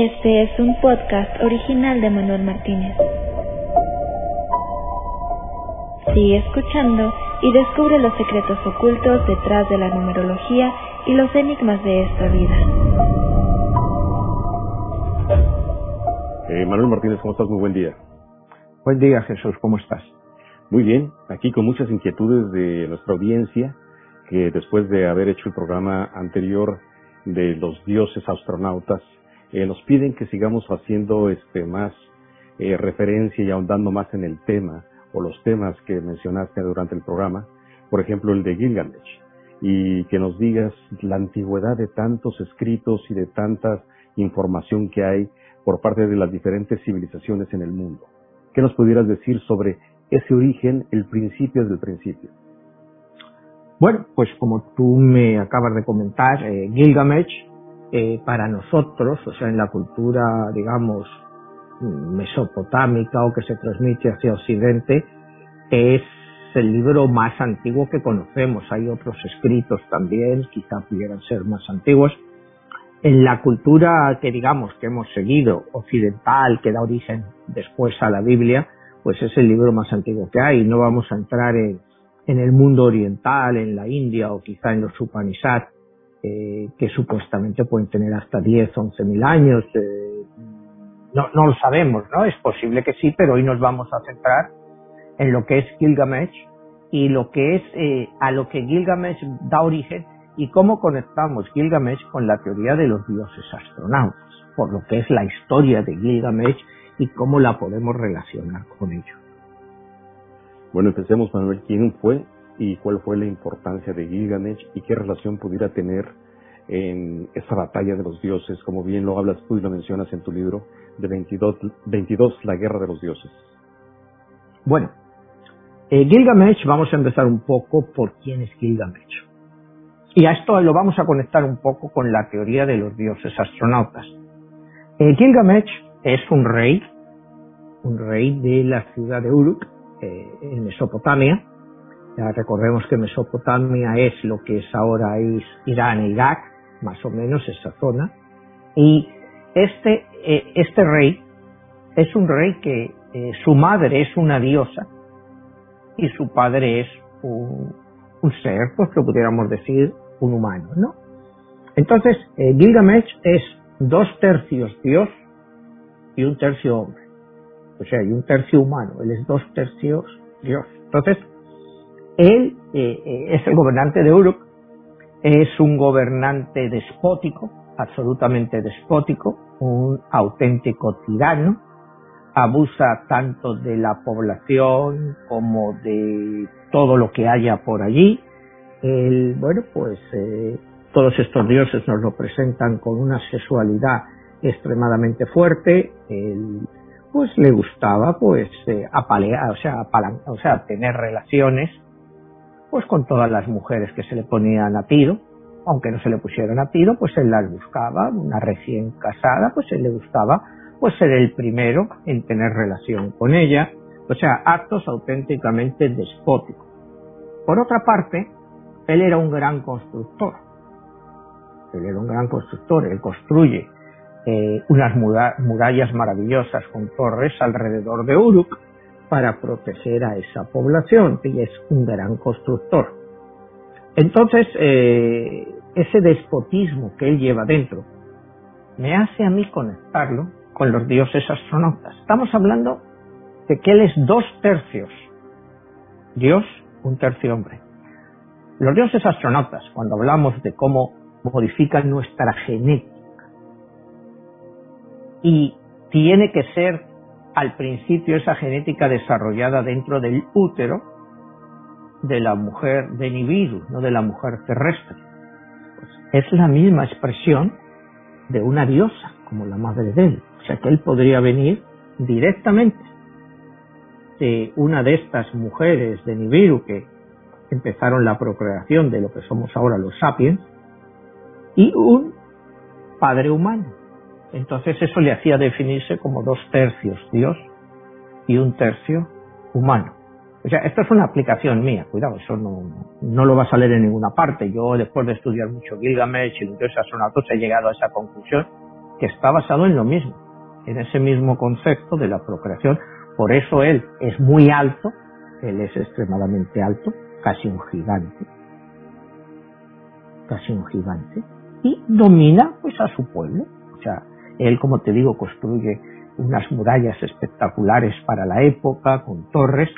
Este es un podcast original de Manuel Martínez. Sigue escuchando y descubre los secretos ocultos detrás de la numerología y los enigmas de esta vida. Eh, Manuel Martínez, ¿cómo estás? Muy buen día. Buen día, Jesús, ¿cómo estás? Muy bien, aquí con muchas inquietudes de nuestra audiencia, que después de haber hecho el programa anterior de los dioses astronautas, eh, nos piden que sigamos haciendo este más eh, referencia y ahondando más en el tema o los temas que mencionaste durante el programa, por ejemplo el de Gilgamesh, y que nos digas la antigüedad de tantos escritos y de tanta información que hay por parte de las diferentes civilizaciones en el mundo. ¿Qué nos pudieras decir sobre ese origen, el principio del principio? Bueno, pues como tú me acabas de comentar, eh, Gilgamesh eh, para nosotros, o sea, en la cultura, digamos, mesopotámica o que se transmite hacia Occidente, es el libro más antiguo que conocemos. Hay otros escritos también, quizá pudieran ser más antiguos. En la cultura que digamos que hemos seguido, occidental, que da origen después a la Biblia, pues es el libro más antiguo que hay. No vamos a entrar en, en el mundo oriental, en la India o quizá en los Upanishads, eh, que supuestamente pueden tener hasta 10, 11 mil años. Eh, no, no lo sabemos, ¿no? Es posible que sí, pero hoy nos vamos a centrar en lo que es Gilgamesh y lo que es eh, a lo que Gilgamesh da origen y cómo conectamos Gilgamesh con la teoría de los dioses astronautas, por lo que es la historia de Gilgamesh y cómo la podemos relacionar con ello. Bueno, empecemos, Manuel. ¿Quién fue y cuál fue la importancia de Gilgamesh y qué relación pudiera tener en esa batalla de los dioses, como bien lo hablas tú y lo mencionas en tu libro, de 22, 22 La Guerra de los Dioses. Bueno, eh, Gilgamesh, vamos a empezar un poco por quién es Gilgamesh. Y a esto lo vamos a conectar un poco con la teoría de los dioses astronautas. Eh, Gilgamesh es un rey, un rey de la ciudad de Uruk, eh, en Mesopotamia, recordemos que Mesopotamia es lo que es ahora Irán e Irak, más o menos esa zona. Y este, eh, este rey es un rey que eh, su madre es una diosa y su padre es un, ser, pues lo pudiéramos decir, un humano, ¿no? Entonces, eh, Gilgamesh es dos tercios dios y un tercio hombre. O sea, y un tercio humano. Él es dos tercios dios. Entonces, él eh, eh, es el gobernante de Uruk, es un gobernante despótico, absolutamente despótico, un auténtico tirano, abusa tanto de la población como de todo lo que haya por allí. El, bueno, pues eh, todos estos dioses nos lo presentan con una sexualidad extremadamente fuerte. Él, pues le gustaba pues apalear, o sea, o sea, tener relaciones pues con todas las mujeres que se le ponían a tiro, aunque no se le pusieran a tiro, pues él las buscaba, una recién casada, pues él le gustaba pues ser el primero en tener relación con ella, o sea, actos auténticamente despóticos. Por otra parte, él era un gran constructor. Él era un gran constructor, él construye eh, unas murallas maravillosas con torres alrededor de Uruk, para proteger a esa población y es un gran constructor. Entonces, eh, ese despotismo que él lleva dentro me hace a mí conectarlo con los dioses astronautas. Estamos hablando de que él es dos tercios Dios, un tercio hombre. Los dioses astronautas, cuando hablamos de cómo modifican nuestra genética, y tiene que ser al principio esa genética desarrollada dentro del útero de la mujer de Nibiru, no de la mujer terrestre. Pues es la misma expresión de una diosa, como la madre de él. O sea que él podría venir directamente de una de estas mujeres de Nibiru que empezaron la procreación de lo que somos ahora los sapiens, y un padre humano. Entonces eso le hacía definirse como dos tercios Dios y un tercio humano. O sea, esto es una aplicación mía, cuidado, eso no, no lo vas a leer en ninguna parte. Yo, después de estudiar mucho Gilgamesh y los dioses astronautas, he llegado a esa conclusión que está basado en lo mismo, en ese mismo concepto de la procreación. Por eso él es muy alto, él es extremadamente alto, casi un gigante, casi un gigante, y domina pues a su pueblo. O sea, él, como te digo, construye unas murallas espectaculares para la época, con torres,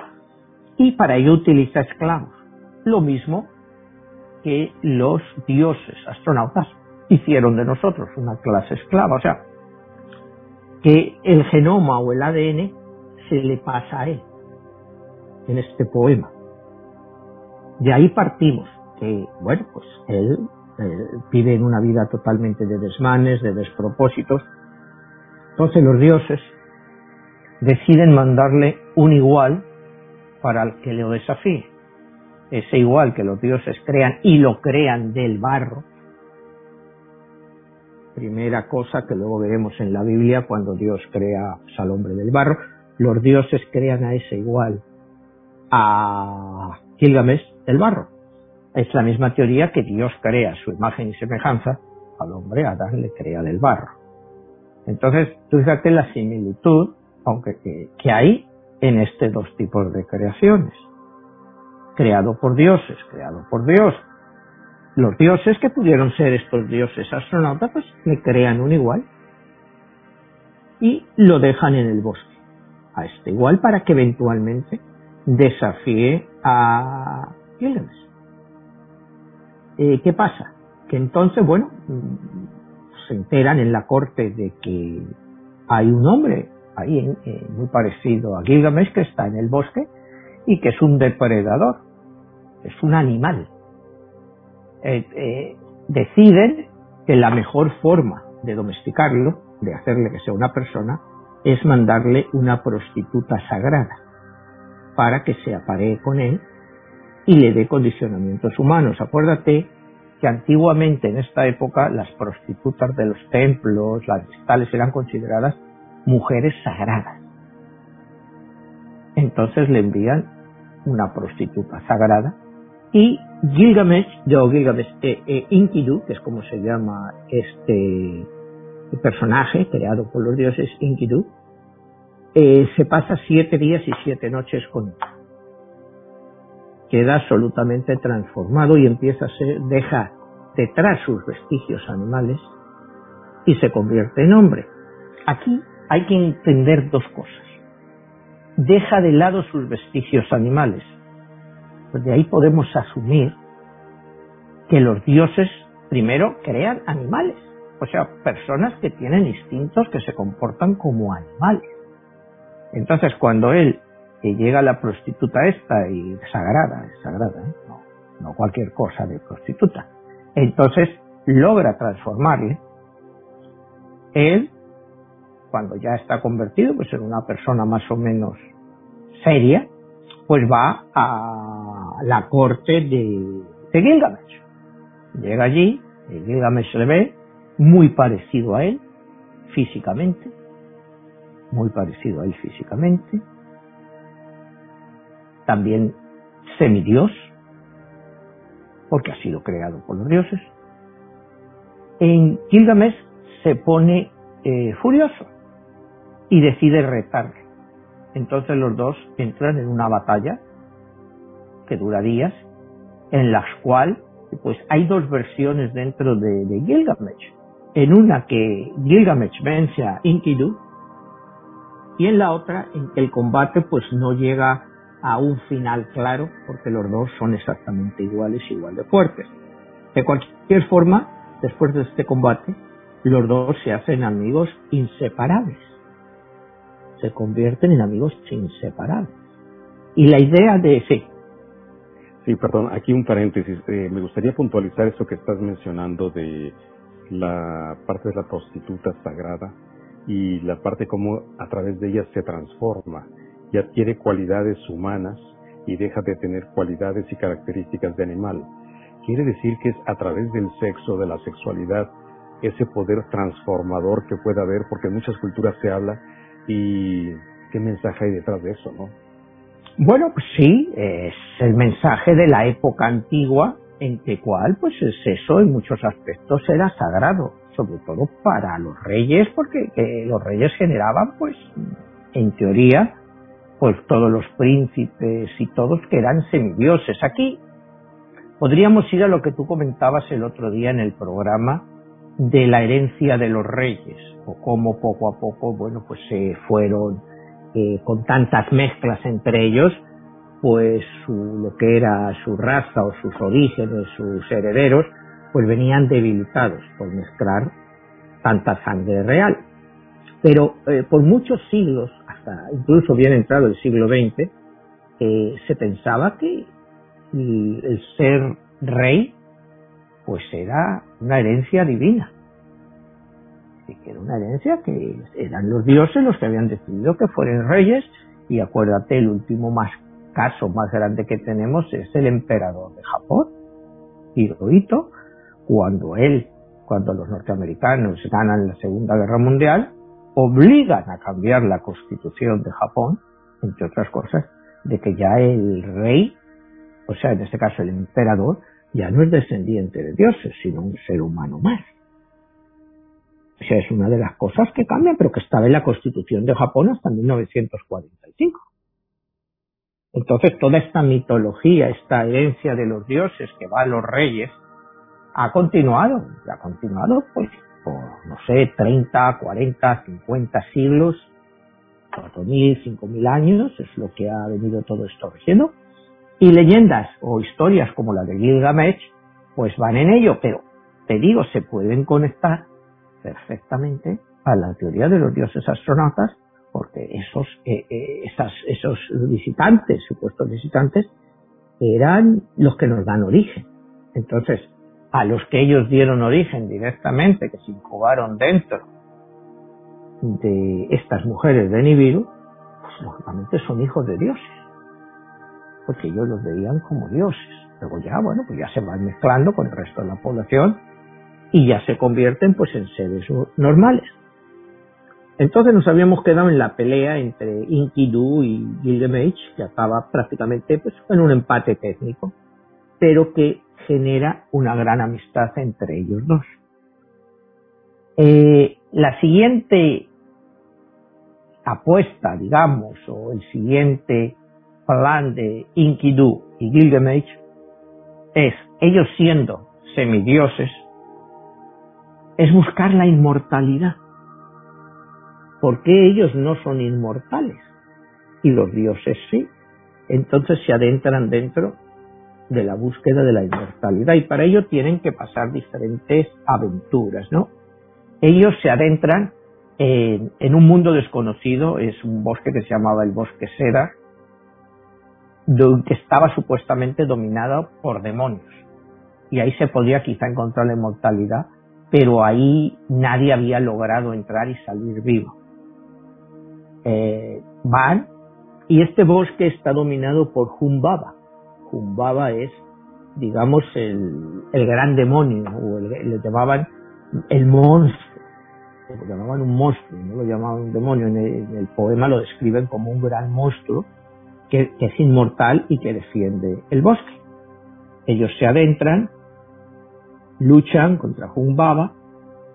y para ello utiliza esclavos. Lo mismo que los dioses astronautas hicieron de nosotros, una clase esclava. O sea, que el genoma o el ADN se le pasa a él en este poema. De ahí partimos, que, bueno, pues él vive en una vida totalmente de desmanes, de despropósitos. Entonces los dioses deciden mandarle un igual para el que lo desafíe. Ese igual que los dioses crean y lo crean del barro. Primera cosa que luego veremos en la Biblia cuando Dios crea al hombre del barro. Los dioses crean a ese igual, a Gilgamesh del barro. Es la misma teoría que Dios crea su imagen y semejanza al hombre, Adán le crea del barro. Entonces, tú fíjate la similitud, aunque que, hay en este dos tipos de creaciones. Creado por dioses, creado por Dios. Los dioses que pudieron ser estos dioses astronautas, pues le crean un igual y lo dejan en el bosque, a este igual para que eventualmente desafíe a Gilgamesh. Eh, ¿Qué pasa? Que entonces, bueno, se enteran en la corte de que hay un hombre ahí eh, muy parecido a Gilgamesh que está en el bosque y que es un depredador, es un animal. Eh, deciden que la mejor forma de domesticarlo, de hacerle que sea una persona, es mandarle una prostituta sagrada para que se aparee con él y le dé condicionamientos humanos. Acuérdate que antiguamente en esta época las prostitutas de los templos, las tales eran consideradas mujeres sagradas. Entonces le envían una prostituta sagrada y Gilgamesh, yo Gilgamesh, eh, eh, que es como se llama este personaje creado por los dioses Enkidu, eh, se pasa siete días y siete noches con queda absolutamente transformado y empieza a ser, deja detrás sus vestigios animales y se convierte en hombre. Aquí hay que entender dos cosas. Deja de lado sus vestigios animales. Pues de ahí podemos asumir que los dioses primero crean animales, o sea, personas que tienen instintos que se comportan como animales. Entonces, cuando él que llega la prostituta esta y sagrada, sagrada, ¿eh? no, no cualquier cosa de prostituta. Entonces logra transformarle. Él, cuando ya está convertido pues en una persona más o menos seria, pues va a la corte de, de Gilgamesh. Llega allí, y Gilgamesh le ve muy parecido a él físicamente, muy parecido a él físicamente, también semidios, porque ha sido creado por los dioses. En Gilgamesh se pone eh, furioso y decide retarle. Entonces los dos entran en una batalla que dura días, en la cual pues hay dos versiones dentro de, de Gilgamesh. En una que Gilgamesh vence a Enkidu y en la otra en que el combate pues no llega a un final claro, porque los dos son exactamente iguales, igual de fuertes. De cualquier forma, después de este combate, los dos se hacen amigos inseparables. Se convierten en amigos inseparables. Y la idea de sí. Sí, perdón, aquí un paréntesis. Eh, me gustaría puntualizar eso que estás mencionando de la parte de la prostituta sagrada y la parte como a través de ella se transforma y adquiere cualidades humanas y deja de tener cualidades y características de animal. Quiere decir que es a través del sexo, de la sexualidad, ese poder transformador que puede haber, porque en muchas culturas se habla y qué mensaje hay detrás de eso, ¿no? Bueno, pues sí, es el mensaje de la época antigua en que cual, pues el sexo en muchos aspectos era sagrado. sobre todo para los reyes, porque los reyes generaban, pues, en teoría, pues todos los príncipes y todos que eran semidioses. Aquí podríamos ir a lo que tú comentabas el otro día en el programa de la herencia de los reyes, o cómo poco a poco, bueno, pues se fueron eh, con tantas mezclas entre ellos, pues su, lo que era su raza o sus orígenes, sus herederos, pues venían debilitados por mezclar tanta sangre real. Pero eh, por muchos siglos, incluso bien entrado el siglo XX, eh, se pensaba que el, ser rey pues era una herencia divina. que era una herencia que eran los dioses los que habían decidido que fueran reyes y acuérdate, el último más caso más grande que tenemos es el emperador de Japón, Hirohito, cuando él, cuando los norteamericanos ganan la Segunda Guerra Mundial, obligan a cambiar la constitución de Japón, entre otras cosas, de que ya el rey, o sea, en este caso el emperador, ya no es descendiente de dioses, sino un ser humano más. O sea, es una de las cosas que cambian, pero que estaba en la constitución de Japón hasta 1945. Entonces, toda esta mitología, esta herencia de los dioses que va a los reyes, ha continuado, ha continuado pues por, no sé, 30, 40, 50 siglos, 4.000, 5.000 años, es lo que ha venido todo esto haciendo. Y leyendas o historias como la de Gilgamesh, pues van en ello, pero te digo, se pueden conectar perfectamente a la teoría de los dioses astronautas, porque esos, eh, eh, esas, esos visitantes, supuestos visitantes, eran los que nos dan origen. Entonces, a los que ellos dieron origen directamente, que se incubaron dentro de estas mujeres de Nibiru, pues lógicamente son hijos de dioses, porque ellos los veían como dioses. Luego ya, bueno, pues ya se van mezclando con el resto de la población y ya se convierten pues en seres normales. Entonces nos habíamos quedado en la pelea entre Enkidu y Gilgamesh, que estaba prácticamente pues, en un empate técnico, pero que genera una gran amistad entre ellos dos. Eh, la siguiente apuesta, digamos, o el siguiente plan de Enkidu y Gilgamesh es, ellos siendo semidioses, es buscar la inmortalidad. ¿Por qué ellos no son inmortales? Y los dioses sí. Entonces se adentran dentro de la búsqueda de la inmortalidad y para ello tienen que pasar diferentes aventuras, ¿no? Ellos se adentran en, un mundo desconocido, es un bosque que se llamaba el bosque Seda, que estaba supuestamente dominado por demonios. Y ahí se podía quizá encontrar la inmortalidad, pero ahí nadie había logrado entrar y salir vivo. Eh, van y este bosque está dominado por Humbaba, Humbaba es, digamos, el, gran demonio, o el, le llamaban el monstruo, lo llamaban un monstruo, no lo llamaban un demonio, en el, poema lo describen como un gran monstruo que, que es inmortal y que defiende el bosque. Ellos se adentran, luchan contra Humbaba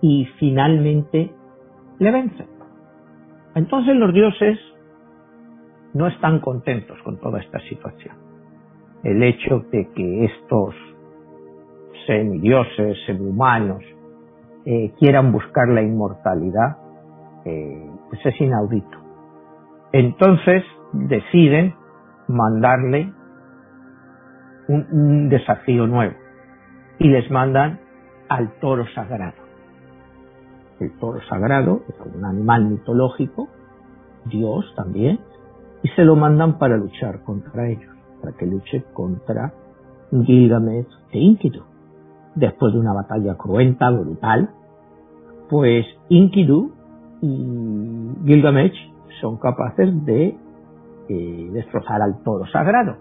y finalmente le vencen. Entonces los dioses no están contentos con toda esta situación el hecho de que estos semidioses, semihumanos, eh, quieran buscar la inmortalidad, eh, pues es inaudito. Entonces deciden mandarle un, un desafío nuevo y les mandan al toro sagrado. El toro sagrado es un animal mitológico, Dios también, y se lo mandan para luchar contra ellos para que luche contra Gilgamesh e Enkidu. Después de una batalla cruenta, brutal, pues Enkidu y Gilgamesh son capaces de eh, destrozar al toro sagrado.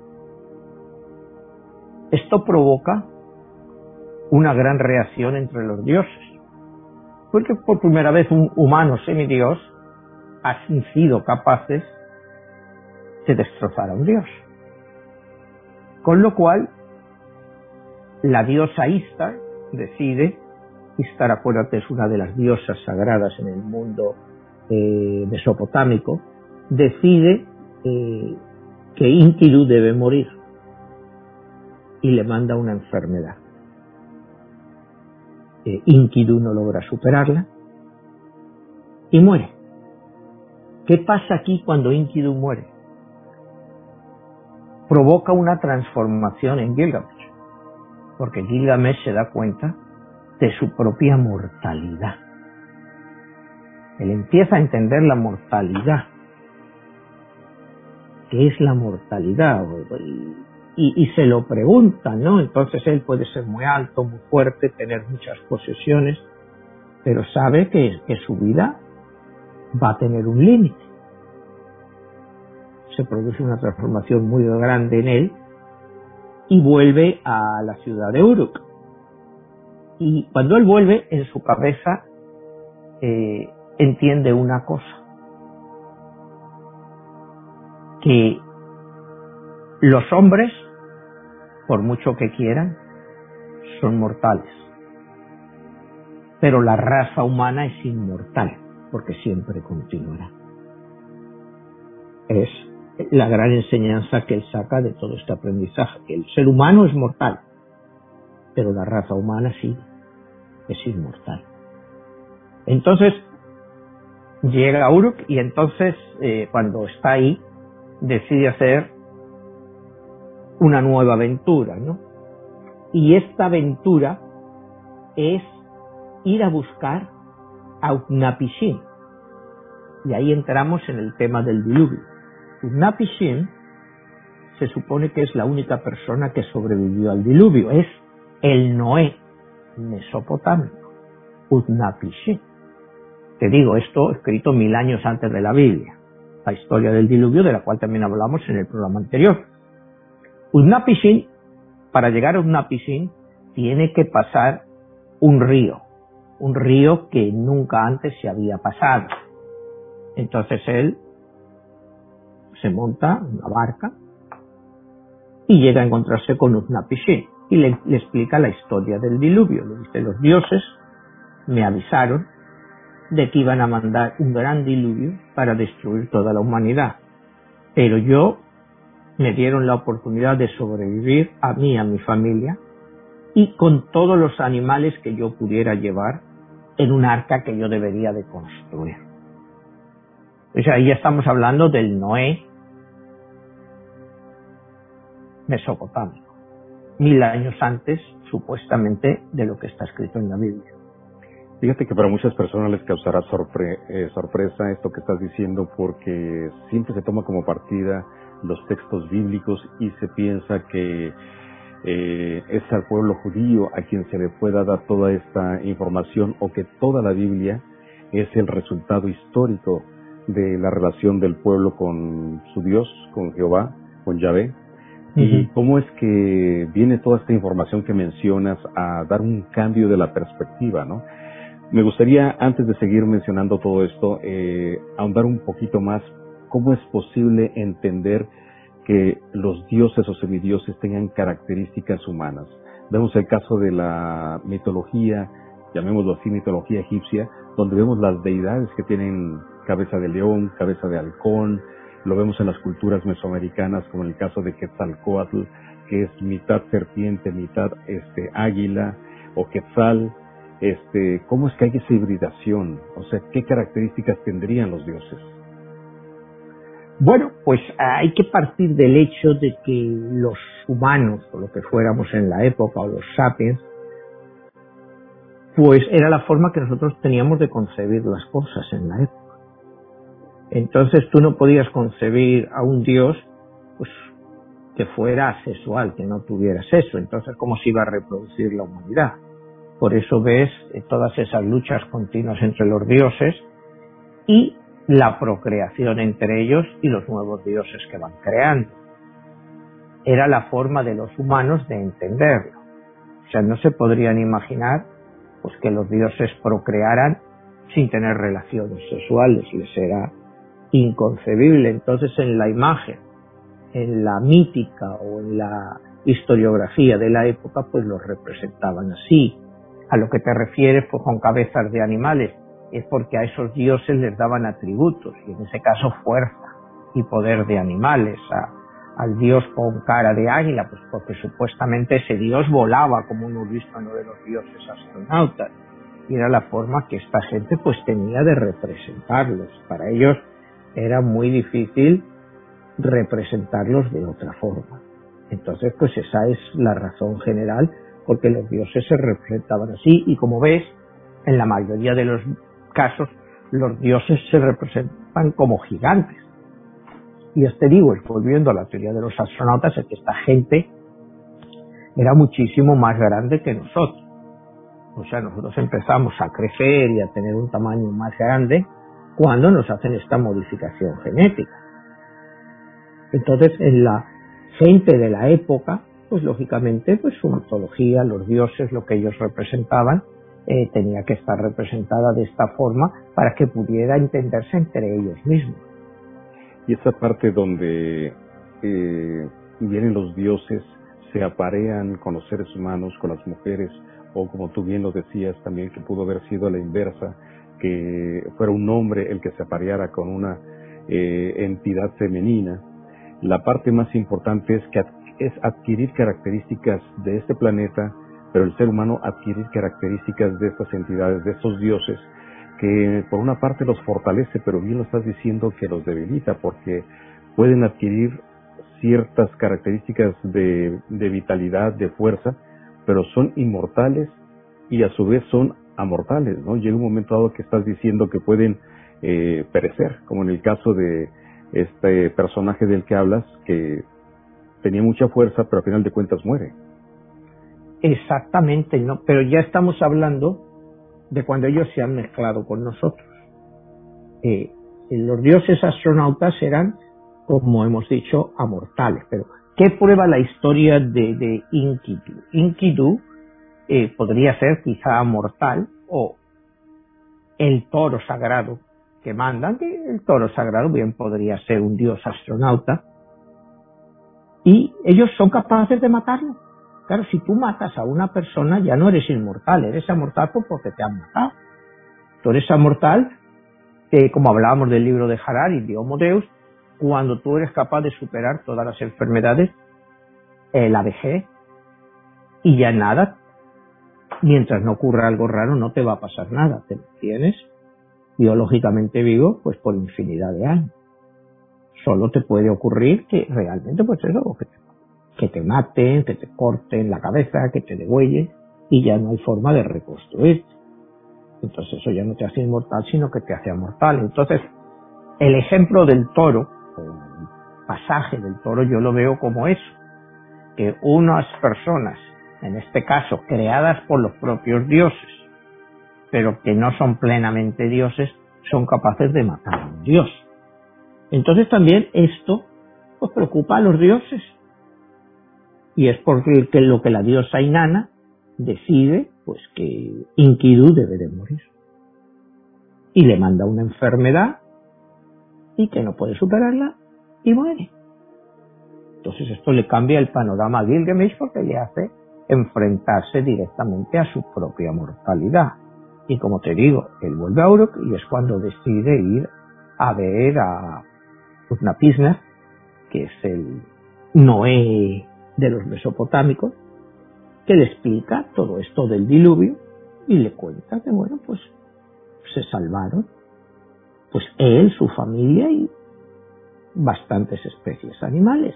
Esto provoca una gran reacción entre los dioses, porque por primera vez un humano semidios ha sido capaces de destrozar a un dios. Con lo cual, la diosa Istar decide Istar, acuérdate, es una de las diosas sagradas en el mundo eh, mesopotámico, decide eh, que Inkiru debe morir y le manda una enfermedad. Eh, no logra superarla y muere. ¿Qué pasa aquí cuando Inkidu muere? Provoca una transformación en Gilgamesh, porque Gilgamesh se da cuenta de su propia mortalidad. Él empieza a entender la mortalidad. ¿Qué es la mortalidad? Y, se lo pregunta, ¿no? Entonces él puede ser muy alto, muy fuerte, tener muchas posesiones, pero sabe que, que su vida va a tener un límite. Se produce una transformación muy grande en él y vuelve a la ciudad de Uruk. Y cuando él vuelve, en su cabeza eh, entiende una cosa, que los hombres, por mucho que quieran, son mortales, pero la raza humana es inmortal, porque siempre continuará. Es la gran enseñanza que él saca de todo este aprendizaje, que el ser humano es mortal, pero la raza humana sí, es inmortal. Entonces, llega Uruk y entonces, eh, cuando está ahí, decide hacer una nueva aventura, ¿no? Y esta aventura es ir a buscar a Utnapishtim. Y ahí entramos en el tema del diluvio. Utnapishtim se supone que es la única persona que sobrevivió al diluvio. Es el Noé mesopotámico, Utnapishtim. Te digo, esto escrito mil años antes de la Biblia, la historia del diluvio de la cual también hablamos en el programa anterior. Utnapishtim, para llegar a Utnapishtim, tiene que pasar un río, un río que nunca antes se había pasado. Entonces él se monta una barca y llega a encontrarse con Utnapishtim y le, explica la historia del diluvio. Le dice, los dioses me avisaron de que iban a mandar un gran diluvio para destruir toda la humanidad. Pero yo me dieron la oportunidad de sobrevivir a mí a mi familia y con todos los animales que yo pudiera llevar en un arca que yo debería de construir. O sea, ahí estamos hablando del Noé mesopotámico mil años antes, supuestamente, de lo que está escrito en la Biblia. Fíjate que para muchas personas les causará eh, sorpresa esto que estás diciendo porque siempre se toma como partida los textos bíblicos y se piensa que eh, es al pueblo judío a quien se le pueda dar toda esta información o que toda la Biblia es el resultado histórico de la relación del pueblo con su Dios, con Jehová, con Yahvé, ¿Y cómo es que viene toda esta información que mencionas a dar un cambio de la perspectiva, no? Me gustaría, antes de seguir mencionando todo esto, eh, ahondar un poquito más cómo es posible entender que los dioses o semidioses tengan características humanas. Vemos el caso de la mitología, llamémoslo así, mitología egipcia, donde vemos las deidades que tienen cabeza de león, cabeza de halcón, lo vemos en las culturas mesoamericanas, como en el caso de Quetzalcoatl, que es mitad serpiente, mitad este águila o quetzal. Este, ¿cómo es que hay esa hibridación? O sea, ¿qué características tendrían los dioses? Bueno, pues hay que partir del hecho de que los humanos, o lo que fuéramos en la época, o los sapiens, pues era la forma que nosotros teníamos de concebir las cosas en la época. Entonces tú no podías concebir a un Dios pues, que fuera asexual, que no tuviera sexo. Entonces, ¿cómo se iba a reproducir la humanidad? Por eso ves eh, todas esas luchas continuas entre los dioses y la procreación entre ellos y los nuevos dioses que van creando. Era la forma de los humanos de entenderlo. O sea, no se podrían imaginar pues que los dioses procrearan sin tener relaciones sexuales, les era inconcebible. Entonces en la imagen, en la mítica o en la historiografía de la época, pues los representaban así. a lo que te refieres pues, con cabezas de animales, es porque a esos dioses les daban atributos, y en ese caso fuerza y poder de animales. al dios con cara de águila, pues porque supuestamente ese dios volaba, como hemos visto de los dioses astronautas. Y era la forma que esta gente pues tenía de representarlos. Para ellos era muy difícil representarlos de otra forma. Entonces, pues esa es la razón general porque los dioses se representaban así y como ves, en la mayoría de los casos, los dioses se representan como gigantes. Y este digo, volviendo a la teoría de los astronautas, es que esta gente era muchísimo más grande que nosotros. O sea, nosotros empezamos a crecer y a tener un tamaño más grande cuando nos hacen esta modificación genética. Entonces, en la gente de la época, pues lógicamente, pues su mitología, los dioses, lo que ellos representaban, eh, tenía que estar representada de esta forma para que pudiera entenderse entre ellos mismos. Y esa parte donde eh, vienen los dioses, se aparean con los seres humanos, con las mujeres, o como tú bien lo decías también, que pudo haber sido a la inversa, que fuera un hombre el que se apareara con una eh, entidad femenina. La parte más importante es que es adquirir características de este planeta, pero el ser humano adquirir características de estas entidades, de estos dioses, que por una parte los fortalece, pero bien lo estás diciendo que los debilita, porque pueden adquirir ciertas características de, vitalidad, de fuerza, pero son inmortales y a su vez son amortales, ¿no? Llega un momento dado que estás diciendo que pueden eh, perecer, como en el caso de este personaje del que hablas, que tenía mucha fuerza, pero al final de cuentas muere. Exactamente, ¿no? Pero ya estamos hablando de cuando ellos se han mezclado con nosotros. Eh, los dioses astronautas eran, como hemos dicho, amortales. Pero, ¿qué prueba la historia de, de Inkidu? Inkidu eh, podría ser quizá mortal o el toro sagrado que mandan, que el toro sagrado bien podría ser un dios astronauta, y ellos son capaces de matarlo. Claro, si tú matas a una persona ya no eres inmortal, eres amortal porque te han matado. Tú eres amortal, que como hablábamos del libro de Harari, de Homo Deus, cuando tú eres capaz de superar todas las enfermedades, la vejez, y ya nada, mientras no ocurra algo raro, no te va a pasar nada, te tienes biológicamente vivo, pues por infinidad de años. Solo te puede ocurrir que realmente, pues eso, que te, que te maten, que te corten la cabeza, que te degüellen, y ya no hay forma de reconstruirte. Entonces eso ya no te hace inmortal, sino que te hace mortal. Entonces, el ejemplo del toro, el pasaje del toro, yo lo veo como eso, que unas personas, en este caso creadas por los propios dioses, pero que no son plenamente dioses, son capaces de matar a un dios. Entonces también esto pues, preocupa a los dioses. Y es porque lo que la diosa Inanna decide pues que Inkidu debe de morir. Y le manda una enfermedad y que no puede superarla y muere. Entonces esto le cambia el panorama a Gilgamesh porque le hace enfrentarse directamente a su propia mortalidad. Y como te digo, él vuelve a Uruk y es cuando decide ir a ver a Utnapishtim, que es el Noé de los mesopotámicos, que le explica todo esto del diluvio y le cuenta que, bueno, pues se salvaron, pues él, su familia y bastantes especies animales.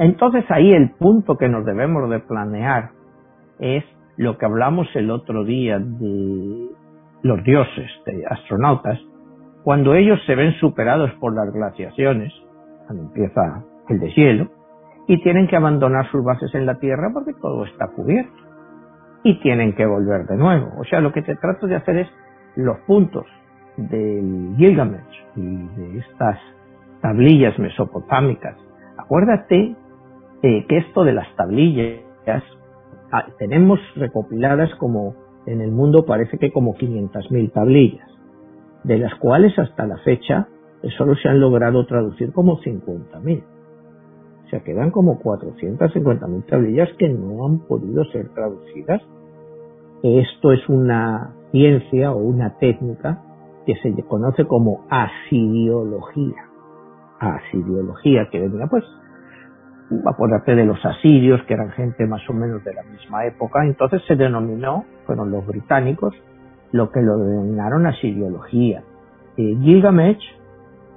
Entonces ahí el punto que nos debemos de planear es lo que hablamos el otro día de los dioses, de astronautas, cuando ellos se ven superados por las glaciaciones, cuando empieza el deshielo, y tienen que abandonar sus bases en la Tierra porque todo está cubierto. Y tienen que volver de nuevo. O sea, lo que te trato de hacer es los puntos del Gilgamesh y de estas tablillas mesopotámicas. Acuérdate eh, que esto de las tablillas Ah, tenemos recopiladas como en el mundo parece que como 500.000 tablillas, de las cuales hasta la fecha solo se han logrado traducir como 50.000. O sea, quedan como 450.000 tablillas que no han podido ser traducidas Esto es una ciencia o una técnica que se conoce como asiriología. Asiriología, que venía pues, acuérdate de los asirios, que eran gente más o menos de la misma época, entonces se denominó, fueron los británicos, lo que lo denominaron asiriología. Eh, Gilgamesh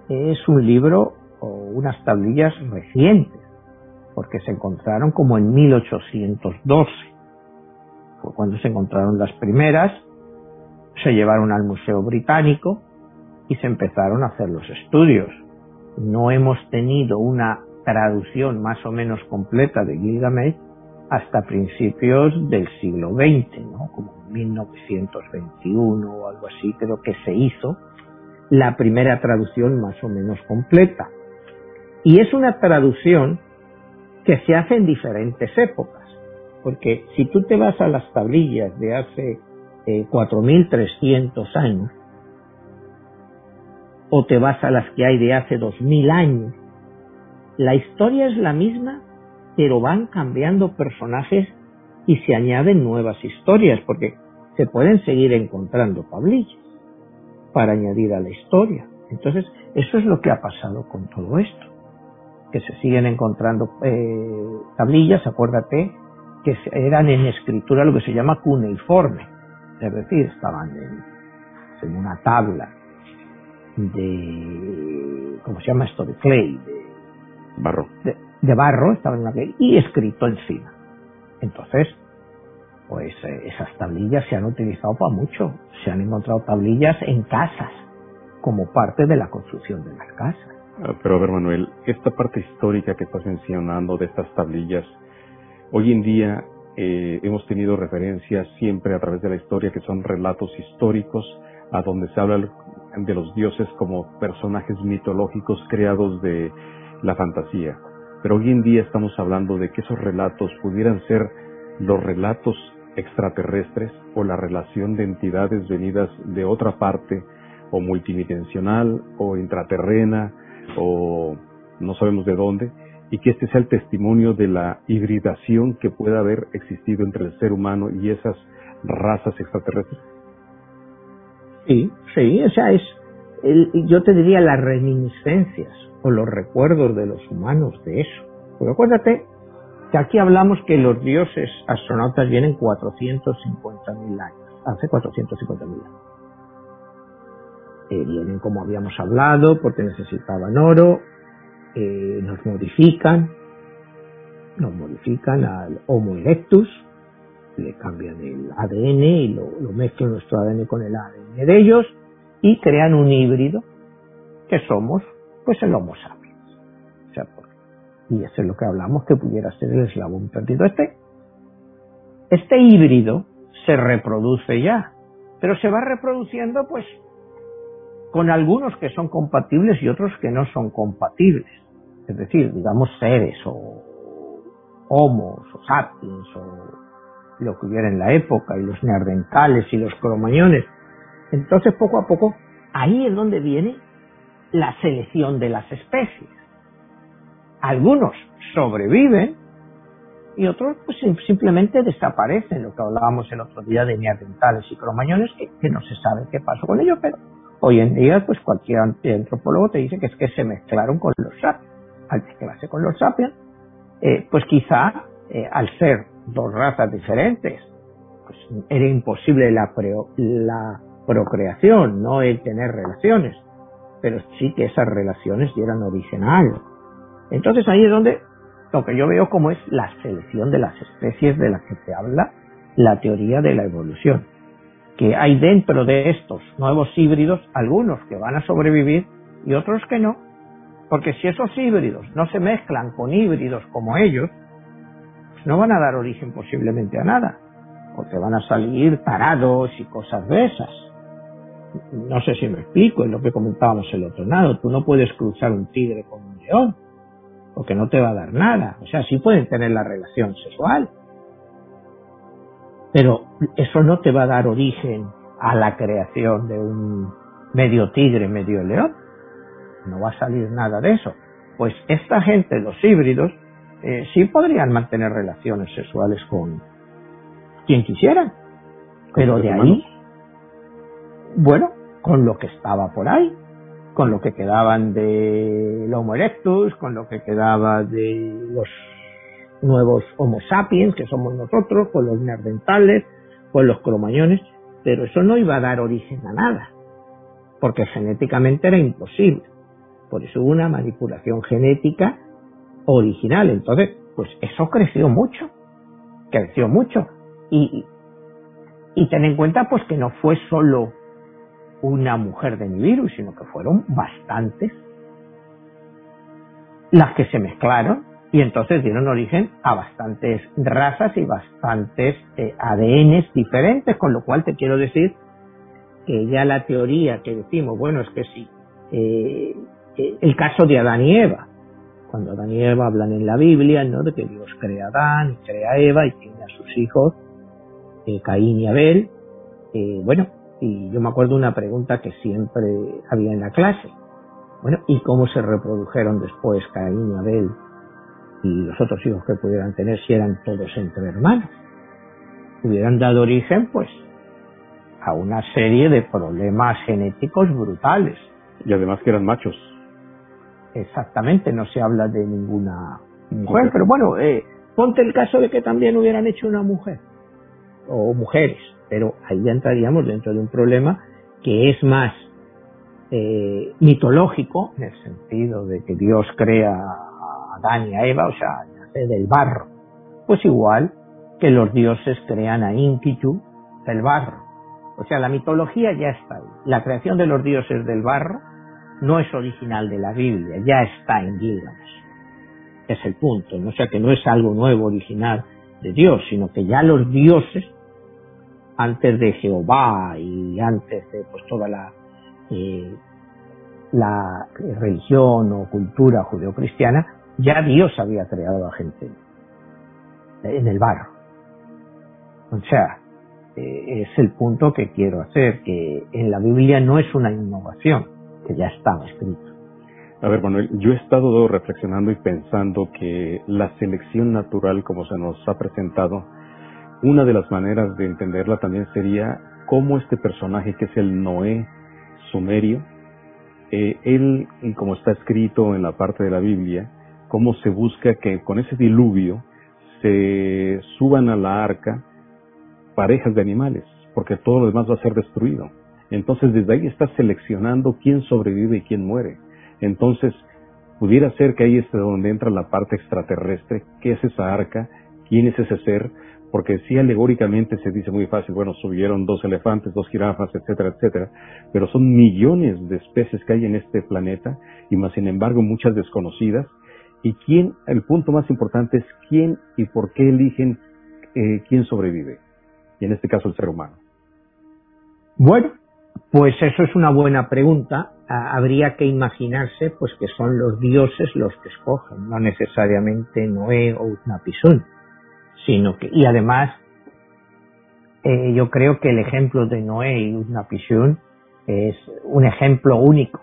es un libro o unas tablillas recientes, porque se encontraron como en 1812. Fue cuando se encontraron las primeras, se llevaron al Museo Británico y se empezaron a hacer los estudios. No hemos tenido una traducción más o menos completa de Gilgamesh hasta principios del siglo XX, ¿no? como en 1921 o algo así, creo que se hizo la primera traducción más o menos completa. Y es una traducción que se hace en diferentes épocas, porque si tú te vas a las tablillas de hace 4.300 eh, años, o te vas a las que hay de hace 2.000 años, la historia es la misma, pero van cambiando personajes y se añaden nuevas historias, porque se pueden seguir encontrando tablillas para añadir a la historia. Entonces, eso es lo que ha pasado con todo esto. Que se siguen encontrando eh, tablillas, acuérdate, que eran en escritura lo que se llama cuneiforme. Es decir, estaban en, una tabla de, ¿cómo se llama esto? De clay, de barro. De, barro, estaban en la clay, y escrito encima. Entonces, pues eh, esas tablillas se han utilizado para mucho. Se han encontrado tablillas en casas, como parte de la construcción de las casas. Ah, pero a ver, Manuel, esta parte histórica que estás mencionando de estas tablillas, hoy en día eh, hemos tenido referencias siempre a través de la historia que son relatos históricos, a donde se habla de los dioses como personajes mitológicos creados de la fantasía. Pero hoy en día estamos hablando de que esos relatos pudieran ser los relatos extraterrestres o la relación de entidades venidas de otra parte o multidimensional o intraterrena o no sabemos de dónde y que este sea el testimonio de la hibridación que pueda haber existido entre el ser humano y esas razas extraterrestres. Sí, sí, o sea, es, yo te diría las reminiscencias o los recuerdos de los humanos de eso. Pero acuérdate que aquí hablamos que los dioses astronautas vienen 450.000 años, hace 450.000 años. Eh, vienen como habíamos hablado porque necesitaban oro, eh, nos modifican, nos modifican al Homo erectus, le cambian el ADN y lo mezclan nuestro ADN con el ADN de ellos y crean un híbrido que somos pues el Homo sapiens. Y eso es lo que hablamos que pudiera ser el eslabón perdido. Este, este híbrido se reproduce ya, pero se va reproduciendo pues con algunos que son compatibles y otros que no son compatibles. Es decir, digamos seres o homos o sapiens o lo que hubiera en la época y los neandertales y los cromañones. Entonces poco a poco ahí es donde viene la selección de las especies. Algunos sobreviven y otros pues simplemente desaparecen, lo que hablábamos el otro día de neandertales y cromañones, que, no se sabe qué pasó con ellos, pero hoy en día pues cualquier antropólogo te dice que es que se mezclaron con los sapiens. Al mezclarse con los sapiens, eh, pues quizá eh, al ser dos razas diferentes, pues era imposible la, la procreación, no el tener relaciones, pero sí que esas relaciones dieran origen a algo. Entonces ahí es donde lo que yo veo como es la selección de las especies de las que te habla la teoría de la evolución. Que hay dentro de estos nuevos híbridos algunos que van a sobrevivir y otros que no. Porque si esos híbridos no se mezclan con híbridos como ellos, pues no van a dar origen posiblemente a nada. Te van a salir tarados y cosas de esas. No sé si me explico, es lo que comentábamos el otro lado. Tú no puedes cruzar un tigre con un león porque no te va a dar nada. O sea, sí pueden tener la relación sexual, pero eso no te va a dar origen a la creación de un medio tigre, medio león. No va a salir nada de eso. Pues esta gente, los híbridos, eh, sí podrían mantener relaciones sexuales con quien quisieran. Pero de ahí, bueno, con lo que estaba por ahí, con lo que quedaban de Homo erectus, con lo que quedaba de los nuevos Homo sapiens, que somos nosotros, con los neandertales, con los cromañones, pero eso no iba a dar origen a nada, porque genéticamente era imposible. Por eso hubo una manipulación genética original. Entonces, pues eso creció mucho, creció mucho. Y, y ten en cuenta pues que no fue solo una mujer de Nibiru, sino que fueron bastantes las que se mezclaron y entonces dieron origen a bastantes razas y bastantes eh, ADNs diferentes, con lo cual te quiero decir que ya la teoría que decimos, bueno, es que sí, eh, el caso de Adán y Eva, cuando Adán y Eva hablan en la Biblia, ¿no? De que Dios crea a Adán crea a Eva y tiene a sus hijos, eh, Caín y Abel, bueno, y yo me acuerdo una pregunta que siempre había en la clase, bueno, ¿y cómo se reprodujeron después Caín y Abel y los otros hijos que pudieran tener si eran todos entre hermanos. Hubieran dado origen, pues, a una serie de problemas genéticos brutales. Y además que eran machos. Exactamente, no se habla de ninguna mujer, pero bueno, eh, ponte el caso de que también hubieran hecho una mujer o mujeres, pero ahí ya entraríamos dentro de un problema que es más eh, mitológico, en el sentido de que Dios crea Adán y a Eva, o sea, nace del barro. Pues igual que los dioses crean a Inkitu del barro. O sea, la mitología ya está ahí. La creación de los dioses del barro no es original de la Biblia, ya está en Gilgamesh. Es el punto, ¿no? o sea que no es algo nuevo, original de Dios, sino que ya los dioses, antes de Jehová y antes de pues toda la, eh, la religión o cultura judeocristiana, ya Dios había creado a gente en el barro. O sea, eh, es el punto que quiero hacer, que en la Biblia no es una innovación, que ya estaba escrito. A ver, Manuel, yo he estado reflexionando y pensando que la selección natural, como se nos ha presentado, una de las maneras de entenderla también sería cómo este personaje, que es el Noé sumerio, eh, él, como está escrito en la parte de la Biblia, cómo se busca que con ese diluvio se suban a la arca parejas de animales, porque todo lo demás va a ser destruido. Entonces desde ahí está seleccionando quién sobrevive y quién muere. Entonces pudiera ser que ahí es donde entra la parte extraterrestre, qué es esa arca, quién es ese ser, porque si alegóricamente se dice muy fácil, bueno, subieron dos elefantes, dos jirafas, etcétera, etcétera, pero son millones de especies que hay en este planeta y más sin embargo muchas desconocidas y quién, el punto más importante es quién y por qué eligen eh, quién sobrevive. Y en este caso el ser humano. Bueno, pues eso es una buena pregunta. habría que imaginarse pues que son los dioses los que escogen, no necesariamente Noé o Utnapishtim, sino que y además eh, yo creo que el ejemplo de Noé y Utnapishtim es un ejemplo único.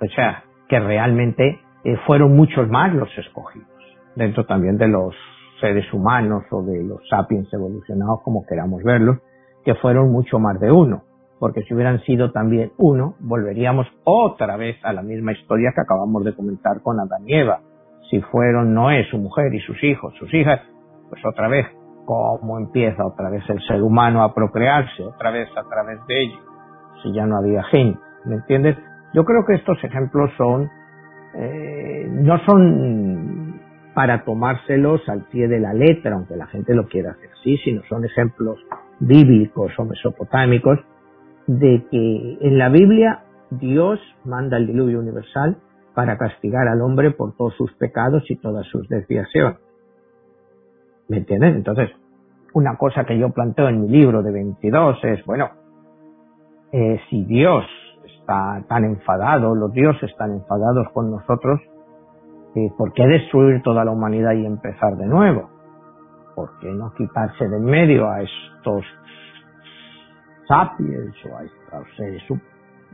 O sea, que realmente eh, fueron muchos más los escogidos, dentro también de los seres humanos o de los sapiens evolucionados, como queramos verlos, que fueron mucho más de uno, porque si hubieran sido también uno, volveríamos otra vez a la misma historia que acabamos de comentar con Adán y Eva. Si fueron Noé, su mujer y sus hijos, sus hijas, pues otra vez, ¿cómo empieza otra vez el ser humano a procrearse? Otra vez a través de ellos, si ya no había gente, ¿me entiendes? Yo creo que estos ejemplos son eh, no son para tomárselos al pie de la letra, aunque la gente lo quiera hacer así, sino son ejemplos bíblicos o mesopotámicos de que en la Biblia Dios manda el diluvio universal para castigar al hombre por todos sus pecados y todas sus desviaciones. ¿Me entienden? Entonces, una cosa que yo planteo en mi libro de 22 es, bueno, eh, si Dios está tan enfadado, los dioses están enfadados con nosotros, eh, ¿por qué destruir toda la humanidad y empezar de nuevo? ¿Por qué no quitarse de en medio a estos sapiens o a estos seres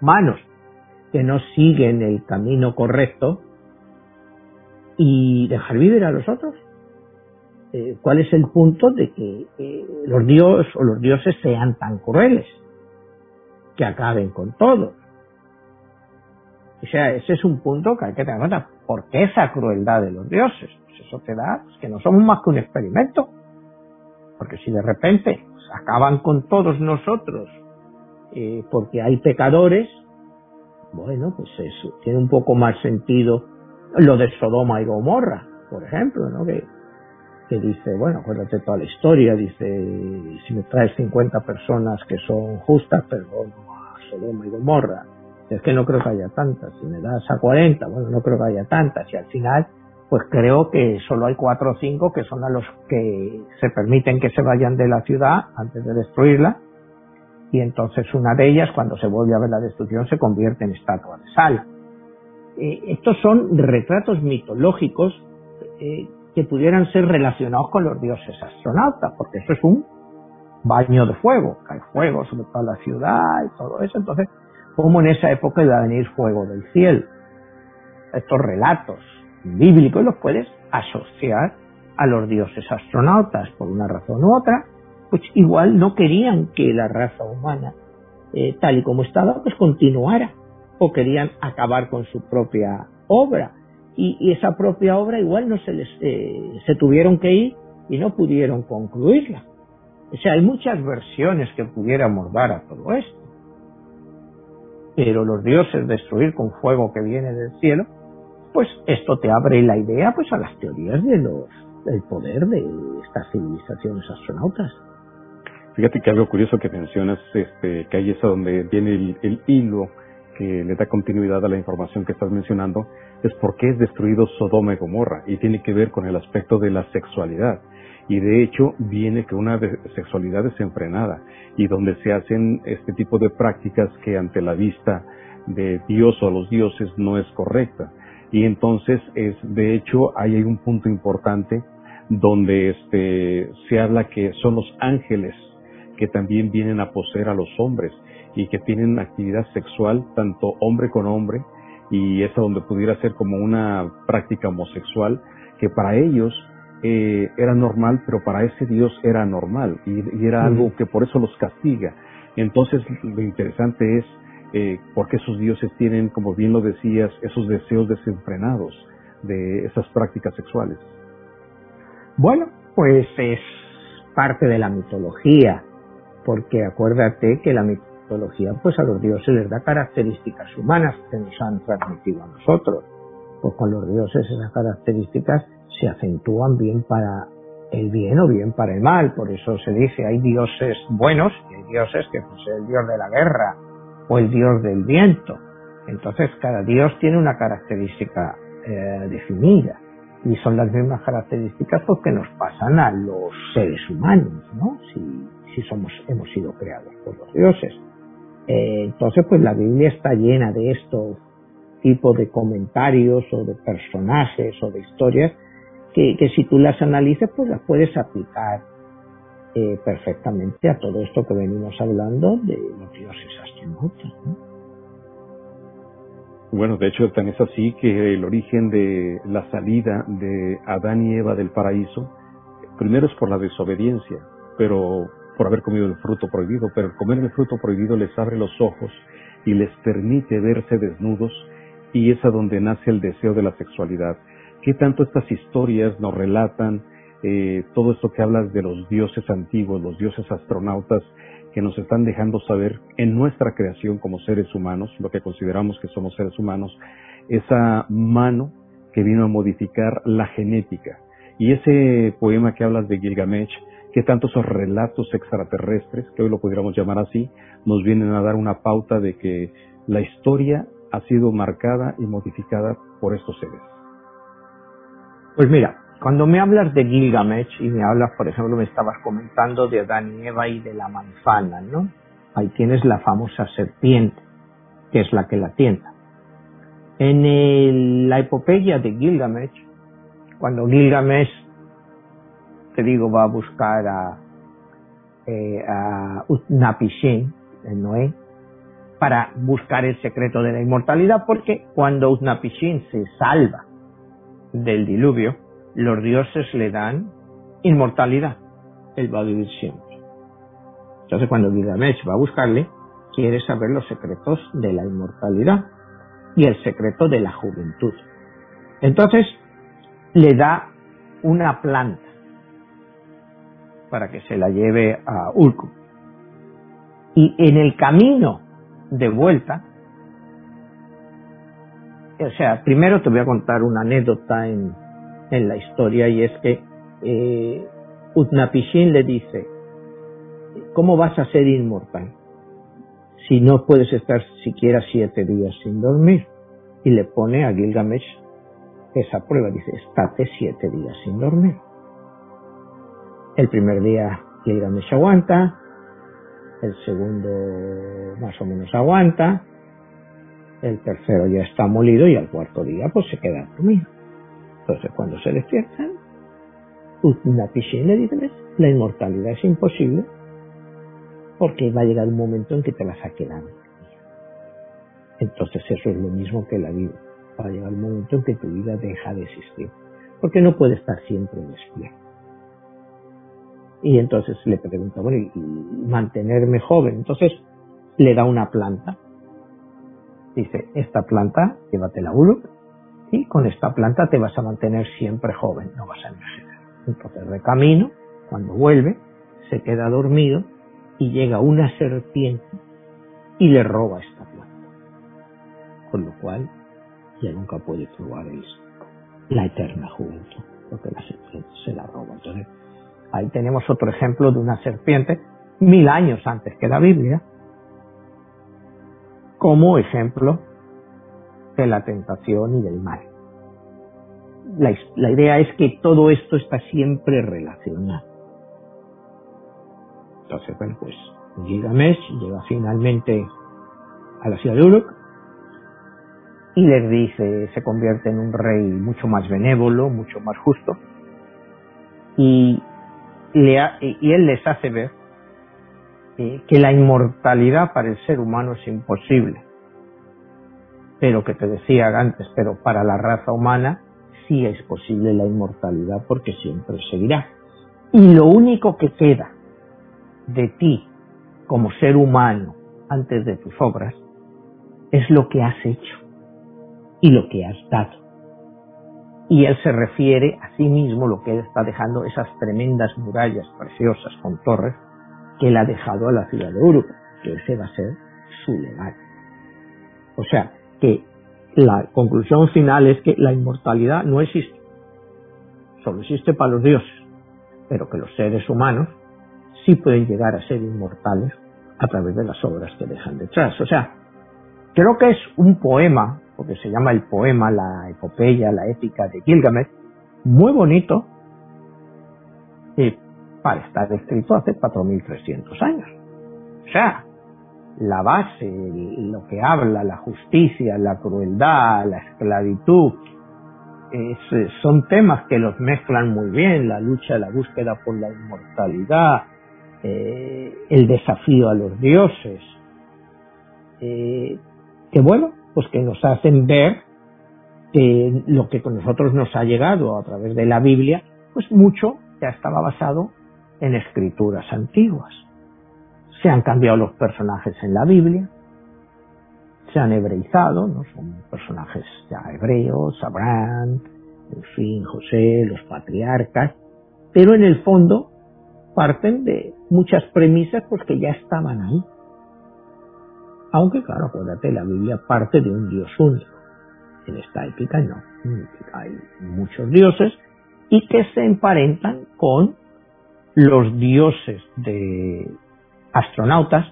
humanos que no siguen el camino correcto y dejar vivir a los otros? Eh, ¿cuál es el punto de que eh, los dioses o los dioses sean tan crueles? Que acaben con todo. O sea, ese es un punto que hay que tener en cuenta. ¿Por qué esa crueldad de los dioses? Pues eso te da pues, que no somos más que un experimento. Porque si de repente acaban con todos nosotros eh, porque hay pecadores, bueno, pues eso tiene un poco más sentido lo de Sodoma y Gomorra, por ejemplo, ¿no? Que, que dice, bueno, acuérdate toda la historia, dice, si me traes 50 personas que son justas, perdón a Sodoma y Gomorra. Es que no creo que haya tantas. Si me das a 40, bueno, no creo que haya tantas. Y al final, pues creo que solo hay cuatro o cinco que son a los que se permiten que se vayan de la ciudad antes de destruirla. Y entonces una de ellas, cuando se vuelve a ver la destrucción, se convierte en estatua de sal. Eh, estos son retratos mitológicos eh, que pudieran ser relacionados con los dioses astronautas, porque eso es un baño de fuego, cae fuego sobre toda la ciudad y todo eso. Entonces, ¿cómo en esa época iba a venir fuego del cielo? Estos relatos bíblicos los puedes asociar a los dioses astronautas por una razón u otra, pues igual no querían que la raza humana, eh, tal y como estaba, pues continuara, o querían acabar con su propia obra y, esa propia obra igual no se les eh, se tuvieron que ir y no pudieron concluirla. O sea, hay muchas versiones que pudiéramos dar a todo esto. Pero los dioses destruir con fuego que viene del cielo, pues esto te abre la idea pues a las teorías de los del poder de estas civilizaciones astronautas. Fíjate que algo curioso que mencionas, este, que ahí es donde viene el, el hilo que le da continuidad a la información que estás mencionando, es por qué es destruido Sodoma y Gomorra y tiene que ver con el aspecto de la sexualidad. Y de hecho viene que una sexualidad desenfrenada y donde se hacen este tipo de prácticas que ante la vista de Dios o los dioses no es correcta. Y entonces es, de hecho, hay un punto importante donde este, se habla que son los ángeles que también vienen a poseer a los hombres y que tienen actividad sexual tanto hombre con hombre y esa donde pudiera ser como una práctica homosexual que para ellos eh, era normal, pero para ese Dios era normal y, era algo que por eso los castiga. Entonces lo interesante es eh, porque esos dioses tienen, como bien lo decías, esos deseos desenfrenados de esas prácticas sexuales. Bueno, pues es parte de la mitología, porque acuérdate que la pues a los dioses les da características humanas que nos han transmitido a nosotros. Pues con los dioses esas características se acentúan bien para el bien o bien para el mal. Por eso se dice hay dioses buenos y hay dioses que pues el dios de la guerra o el dios del viento. Entonces cada dios tiene una característica eh, definida y son las mismas características pues, que nos pasan a los seres humanos, ¿no? Si, si somos hemos sido creados por los dioses. Eh, entonces, pues la Biblia está llena de estos tipos de comentarios o de personajes o de historias que, si tú las analizas, pues las puedes aplicar eh, perfectamente a todo esto que venimos hablando de los dioses astronautas. Bueno, de hecho, tan es así que el origen de la salida de Adán y Eva del paraíso, primero es por la desobediencia, pero por haber comido el fruto prohibido, pero el comer el fruto prohibido les abre los ojos y les permite verse desnudos y es a donde nace el deseo de la sexualidad. ¿Qué tanto estas historias nos relatan eh, todo esto que hablas de los dioses antiguos, los dioses astronautas, que nos están dejando saber en nuestra creación como seres humanos, lo que consideramos que somos seres humanos, esa mano que vino a modificar la genética. Y ese poema que hablas de Gilgamesh que tanto esos relatos extraterrestres, que hoy lo pudiéramos llamar así, nos vienen a dar una pauta de que la historia ha sido marcada y modificada por estos seres. Pues mira, cuando me hablas de Gilgamesh y me hablas, por ejemplo, me estabas comentando de Adán y Eva y de la manzana, ¿no? Ahí tienes la famosa serpiente, que es la que la tienta. En la epopeya de Gilgamesh, cuando Gilgamesh te digo, va a buscar a, eh, a Utnapishtim, en Noé, para buscar el secreto de la inmortalidad, porque cuando Utnapishtim se salva del diluvio, los dioses le dan inmortalidad. Él va a vivir siempre. Entonces cuando Gilgamesh va a buscarle, quiere saber los secretos de la inmortalidad y el secreto de la juventud. Entonces le da una planta para que se la lleve a Ulku. Y en el camino de vuelta, o sea, primero te voy a contar una anécdota en, en la historia y es que eh, Utnapishtim le dice, ¿cómo vas a ser inmortal si no puedes estar siquiera siete días sin dormir? Y le pone a Gilgamesh esa prueba, dice, estate siete días sin dormir. El primer día Gilgamesh aguanta, el segundo más o menos aguanta, el tercero ya está molido y al cuarto día pues se queda dormido. Entonces cuando se despiertan, una piscina le dice, la inmortalidad es imposible porque va a llegar un momento en que te vas a quedar Entonces eso es lo mismo que la vida. Va a llegar un momento en que tu vida deja de existir. Porque no puede estar siempre despierto. Y entonces le pregunta, bueno, ¿y mantenerme joven? Entonces le da una planta. Dice, esta planta, llévatela Uluk, y con esta planta te vas a mantener siempre joven, no vas a envejecer. Entonces de camino, cuando vuelve, se queda dormido y llega una serpiente y le roba esta planta. Con lo cual, ya nunca puede probar la eterna juventud, porque la serpiente se la roba. Entonces, Ahí tenemos otro ejemplo de una serpiente mil años antes que la Biblia, como ejemplo de la tentación y del mal. La, idea es que todo esto está siempre relacionado. Entonces, bueno, pues Gilgamesh llega finalmente a la ciudad de Uruk y les dice, se convierte en un rey mucho más benévolo, mucho más justo, y y él les hace ver eh, que la inmortalidad para el ser humano es imposible. Pero que te decía antes, pero para la raza humana sí es posible la inmortalidad porque siempre seguirá. Y lo único que queda de ti como ser humano antes de tus obras es lo que has hecho y lo que has dado y él se refiere a sí mismo, lo que él está dejando, esas tremendas murallas preciosas con torres que él ha dejado a la ciudad de Uruk, que ese va a ser su legado. O sea, que la conclusión final es que la inmortalidad no existe, solo existe para los dioses, pero que los seres humanos sí pueden llegar a ser inmortales a través de las obras que dejan detrás. O sea, creo que es un poema porque se llama el poema, la epopeya, la épica de Gilgamesh, muy bonito y para estar escrito hace 4.300 años. O sea, la base, lo que habla, la justicia, la crueldad, la esclavitud, son temas que los mezclan muy bien, la lucha, la búsqueda por la inmortalidad, eh, el desafío a los dioses, eh, que bueno, pues que nos hacen ver que lo que con nosotros nos ha llegado a través de la Biblia, pues mucho ya estaba basado en escrituras antiguas. Se han cambiado los personajes en la Biblia, se han hebreizado, no son personajes ya hebreos, Abraham, en fin, José, los patriarcas, pero en el fondo parten de muchas premisas pues que ya estaban ahí. Aunque claro, acuérdate, la Biblia parte de un Dios único. En esta épica no. Hay muchos dioses y que se emparentan con los dioses de astronautas.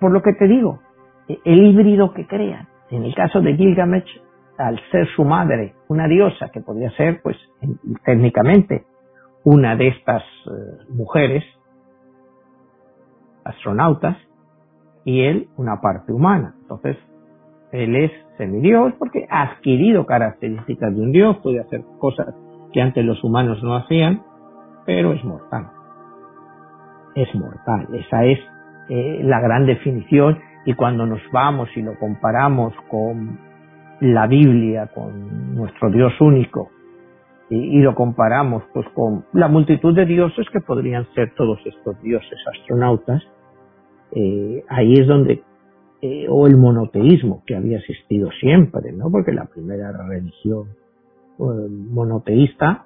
Por lo que te digo, el híbrido que crean. En el caso de Gilgamesh, al ser su madre una diosa, que podría ser, pues, técnicamente, una de estas eh, mujeres astronautas, y él una parte humana. Entonces, él es semidios porque ha adquirido características de un dios, puede hacer cosas que antes los humanos no hacían, pero es mortal. Es mortal. Esa es eh, la gran definición y cuando nos vamos y lo comparamos con la Biblia, con nuestro Dios único, y, lo comparamos pues con la multitud de dioses que podrían ser todos estos dioses astronautas, eh, ahí es donde, eh, o el monoteísmo que había existido siempre, ¿no? Porque la primera religión eh, monoteísta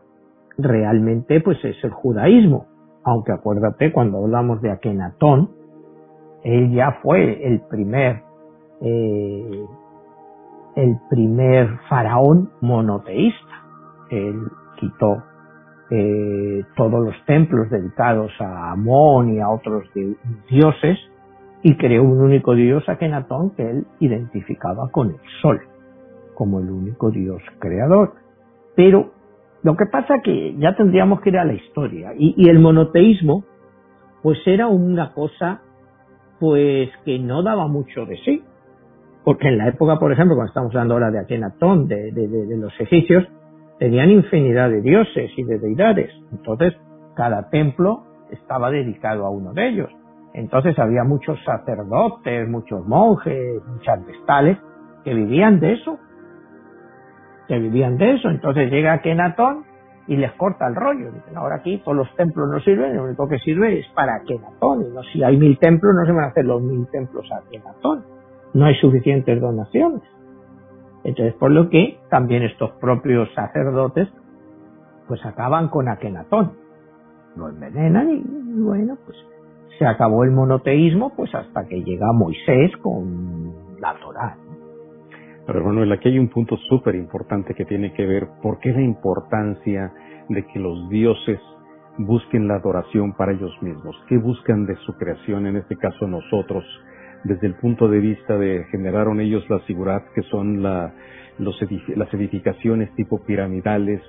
realmente pues es el judaísmo, aunque acuérdate cuando hablamos de Akenatón, él ya fue el primer el primer faraón monoteísta él quitó todos los templos dedicados a Amón y a otros dioses y creó un único dios, Akenatón, que él identificaba con el sol, como el único dios creador. Pero lo que pasa que ya tendríamos que ir a la historia y, el monoteísmo pues era una cosa pues que no daba mucho de sí. Porque en la época, por ejemplo, cuando estamos hablando ahora de Akenatón, de, de, de los egipcios, tenían infinidad de dioses y de deidades. Entonces, cada templo estaba dedicado a uno de ellos. Entonces había muchos sacerdotes, muchos monjes, muchas vestales que vivían de eso. Que vivían de eso. Entonces llega Kenatón y les corta el rollo. Dicen, ahora aquí todos los templos no sirven, lo único que sirve es para Kenatón. Y no, si hay mil templos, no se van a hacer los mil templos a Kenatón. No hay suficientes donaciones. Entonces, por lo que también estos propios sacerdotes pues acaban con Akenatón. Lo envenenan y bueno, pues se acabó el monoteísmo pues hasta que llega Moisés con la Torá. Pero Manuel, aquí hay un punto súper importante que tiene que ver por qué la importancia de que los dioses busquen la adoración para ellos mismos. ¿Qué buscan de su creación, en este caso nosotros? desde el punto de vista de generaron ellos las figuras que son la, los las edificaciones tipo piramidales,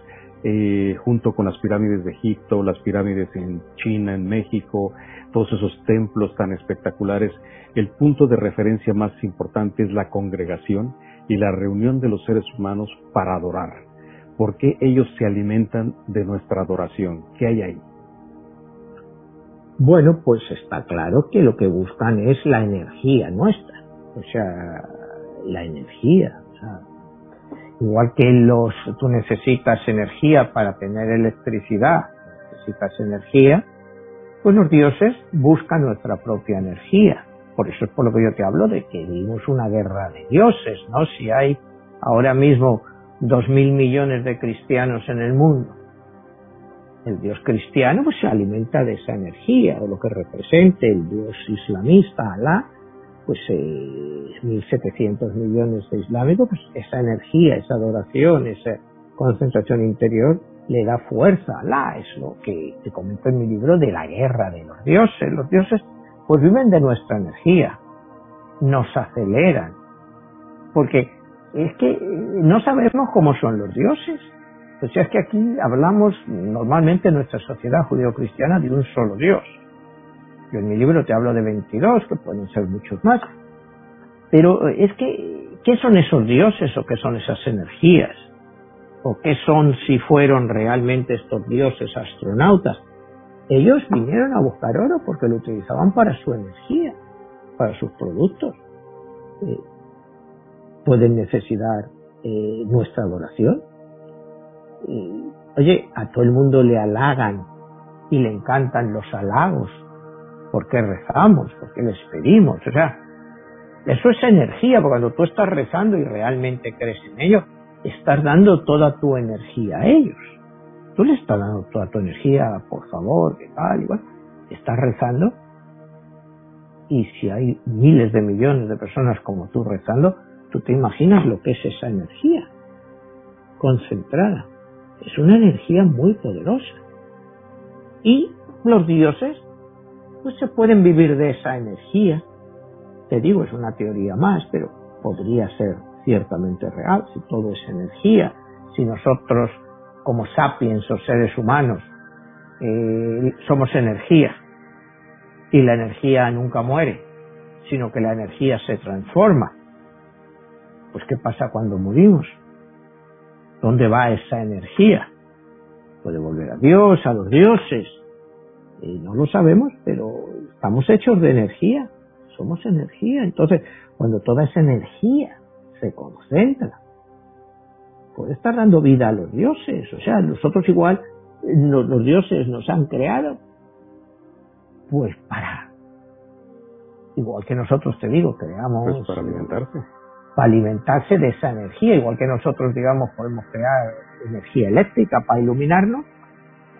eh, junto con las pirámides de Egipto, las pirámides en China, en México, todos esos templos tan espectaculares, el punto de referencia más importante es la congregación y la reunión de los seres humanos para adorar. ¿Por qué ellos se alimentan de nuestra adoración? ¿Qué hay ahí? Bueno, pues está claro que lo que buscan es la energía nuestra, o sea, la energía. O sea, igual que los, tú necesitas energía para tener electricidad, necesitas energía, pues los dioses buscan nuestra propia energía. Por eso es por lo que yo te hablo de que vivimos una guerra de dioses, ¿no? Si hay ahora mismo dos mil millones de cristianos en el mundo el dios cristiano pues se alimenta de esa energía, o lo que represente el dios islamista, Alá, pues eh, 1.700 millones de islámicos, pues esa energía, esa adoración, esa concentración interior le da fuerza a Alá, es lo que te comento en mi libro de la guerra de los dioses. Los dioses pues viven de nuestra energía, nos aceleran, porque es que no sabemos cómo son los dioses, pues es que aquí hablamos normalmente en nuestra sociedad judío-cristiana de un solo Dios. Yo en mi libro te hablo de 22, que pueden ser muchos más. Pero es que, ¿qué son esos dioses o qué son esas energías? ¿O qué son si fueron realmente estos dioses astronautas? Ellos vinieron a buscar oro porque lo utilizaban para su energía, para sus productos. Eh, ¿Pueden necesitar eh, nuestra adoración? oye, a todo el mundo le halagan y le encantan los halagos, porque rezamos, porque les pedimos, o sea, eso es energía, porque cuando tú estás rezando y realmente crees en ello, estás dando toda tu energía a ellos. Tú le estás dando toda tu energía, por favor, que tal, igual. Estás rezando y si hay miles de millones de personas como tú rezando, tú te imaginas lo que es esa energía concentrada. Es una energía muy poderosa. Y los dioses, se pueden vivir de esa energía. Te digo, es una teoría más, pero podría ser ciertamente real si todo es energía. Si nosotros, como sapiens o seres humanos, eh, somos energía y la energía nunca muere, sino que la energía se transforma. Pues ¿qué pasa cuando morimos? ¿Dónde va esa energía? Puede volver a Dios, a los dioses. Y no lo sabemos, pero estamos hechos de energía. Somos energía. Entonces, cuando toda esa energía se concentra, puede estar dando vida a los dioses. O sea, nosotros igual, los dioses nos han creado, pues para, igual que nosotros te digo, creamos... Pues para alimentarse. Para alimentarse de esa energía, igual que nosotros, digamos, podemos crear energía eléctrica para iluminarnos,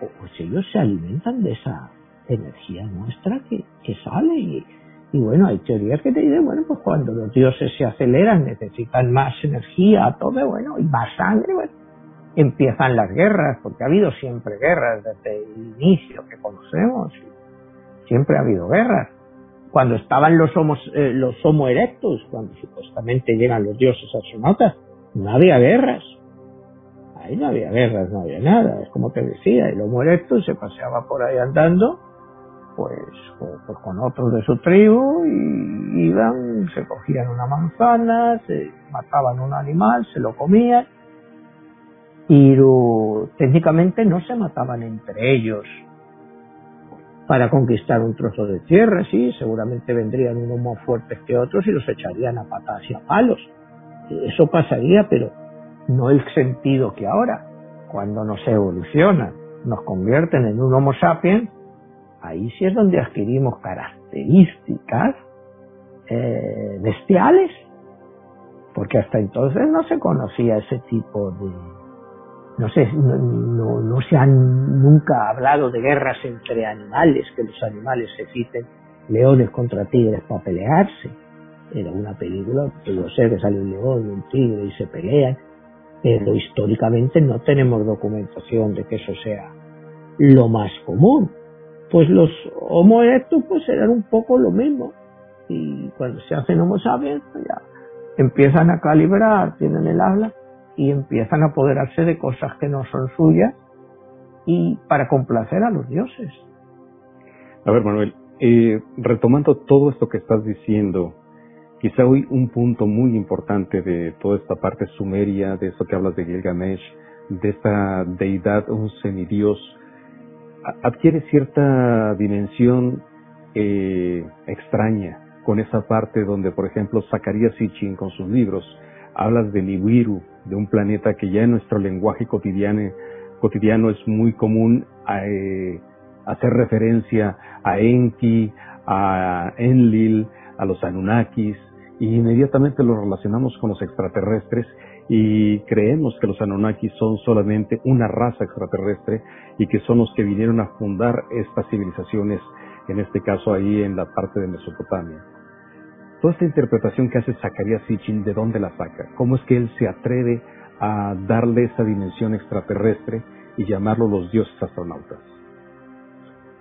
pues ellos se alimentan de esa energía nuestra que, sale y, y bueno, hay teorías que te dicen, bueno, pues cuando los dioses se aceleran, necesitan más energía, todo, bueno, y más sangre, bueno, empiezan las guerras, porque ha habido siempre guerras desde el inicio que conocemos, siempre ha habido guerras. Cuando estaban los homos, eh, los homo erectus, cuando supuestamente llegan los dioses astronautas, no había guerras. Ahí no había guerras, no había nada. Es como te decía, el homo erectus se paseaba por ahí andando pues, pues, con otros de su tribu y iban, se cogían una manzana, se mataban un animal, se lo comían y técnicamente no se mataban entre ellos para conquistar un trozo de tierra, sí, seguramente vendrían unos más fuertes que otros y los echarían a patas y a palos. Eso pasaría, pero no el sentido que ahora, cuando nos evolucionan, nos convierten en un Homo sapiens, ahí sí es donde adquirimos características eh, bestiales, porque hasta entonces no se conocía ese tipo de... No sé, no, no, se han nunca hablado de guerras entre animales, que los animales se citen leones contra tigres para pelearse. Era una película, yo sé que sale un león y un tigre y se pelean, pero históricamente no tenemos documentación de que eso sea lo más común pues los Homo erectus pues eran un poco lo mismo. Y cuando se hacen Homo sapiens, pues ya empiezan a calibrar, tienen el habla y empiezan a apoderarse de cosas que no son suyas y para complacer a los dioses. A ver, Manuel, eh, retomando todo esto que estás diciendo, quizá hoy un punto muy importante de toda esta parte sumeria, de esto que hablas de Gilgamesh, de esta deidad, un semidios, adquiere cierta dimensión eh, extraña con esa parte donde, por ejemplo, Zacarías Sitchin con sus libros hablas de Nibiru, de un planeta que ya en nuestro lenguaje cotidiano, cotidiano es muy común eh, hacer referencia a Enki, a Enlil, a los Anunnakis, y inmediatamente lo relacionamos con los extraterrestres y creemos que los Anunnaki son solamente una raza extraterrestre y que son los que vinieron a fundar estas civilizaciones, en este caso ahí en la parte de Mesopotamia. Toda esta interpretación que hace Zacarías Sitchin, ¿de dónde la saca? ¿Cómo es que él se atreve a darle esa dimensión extraterrestre y llamarlo los dioses astronautas?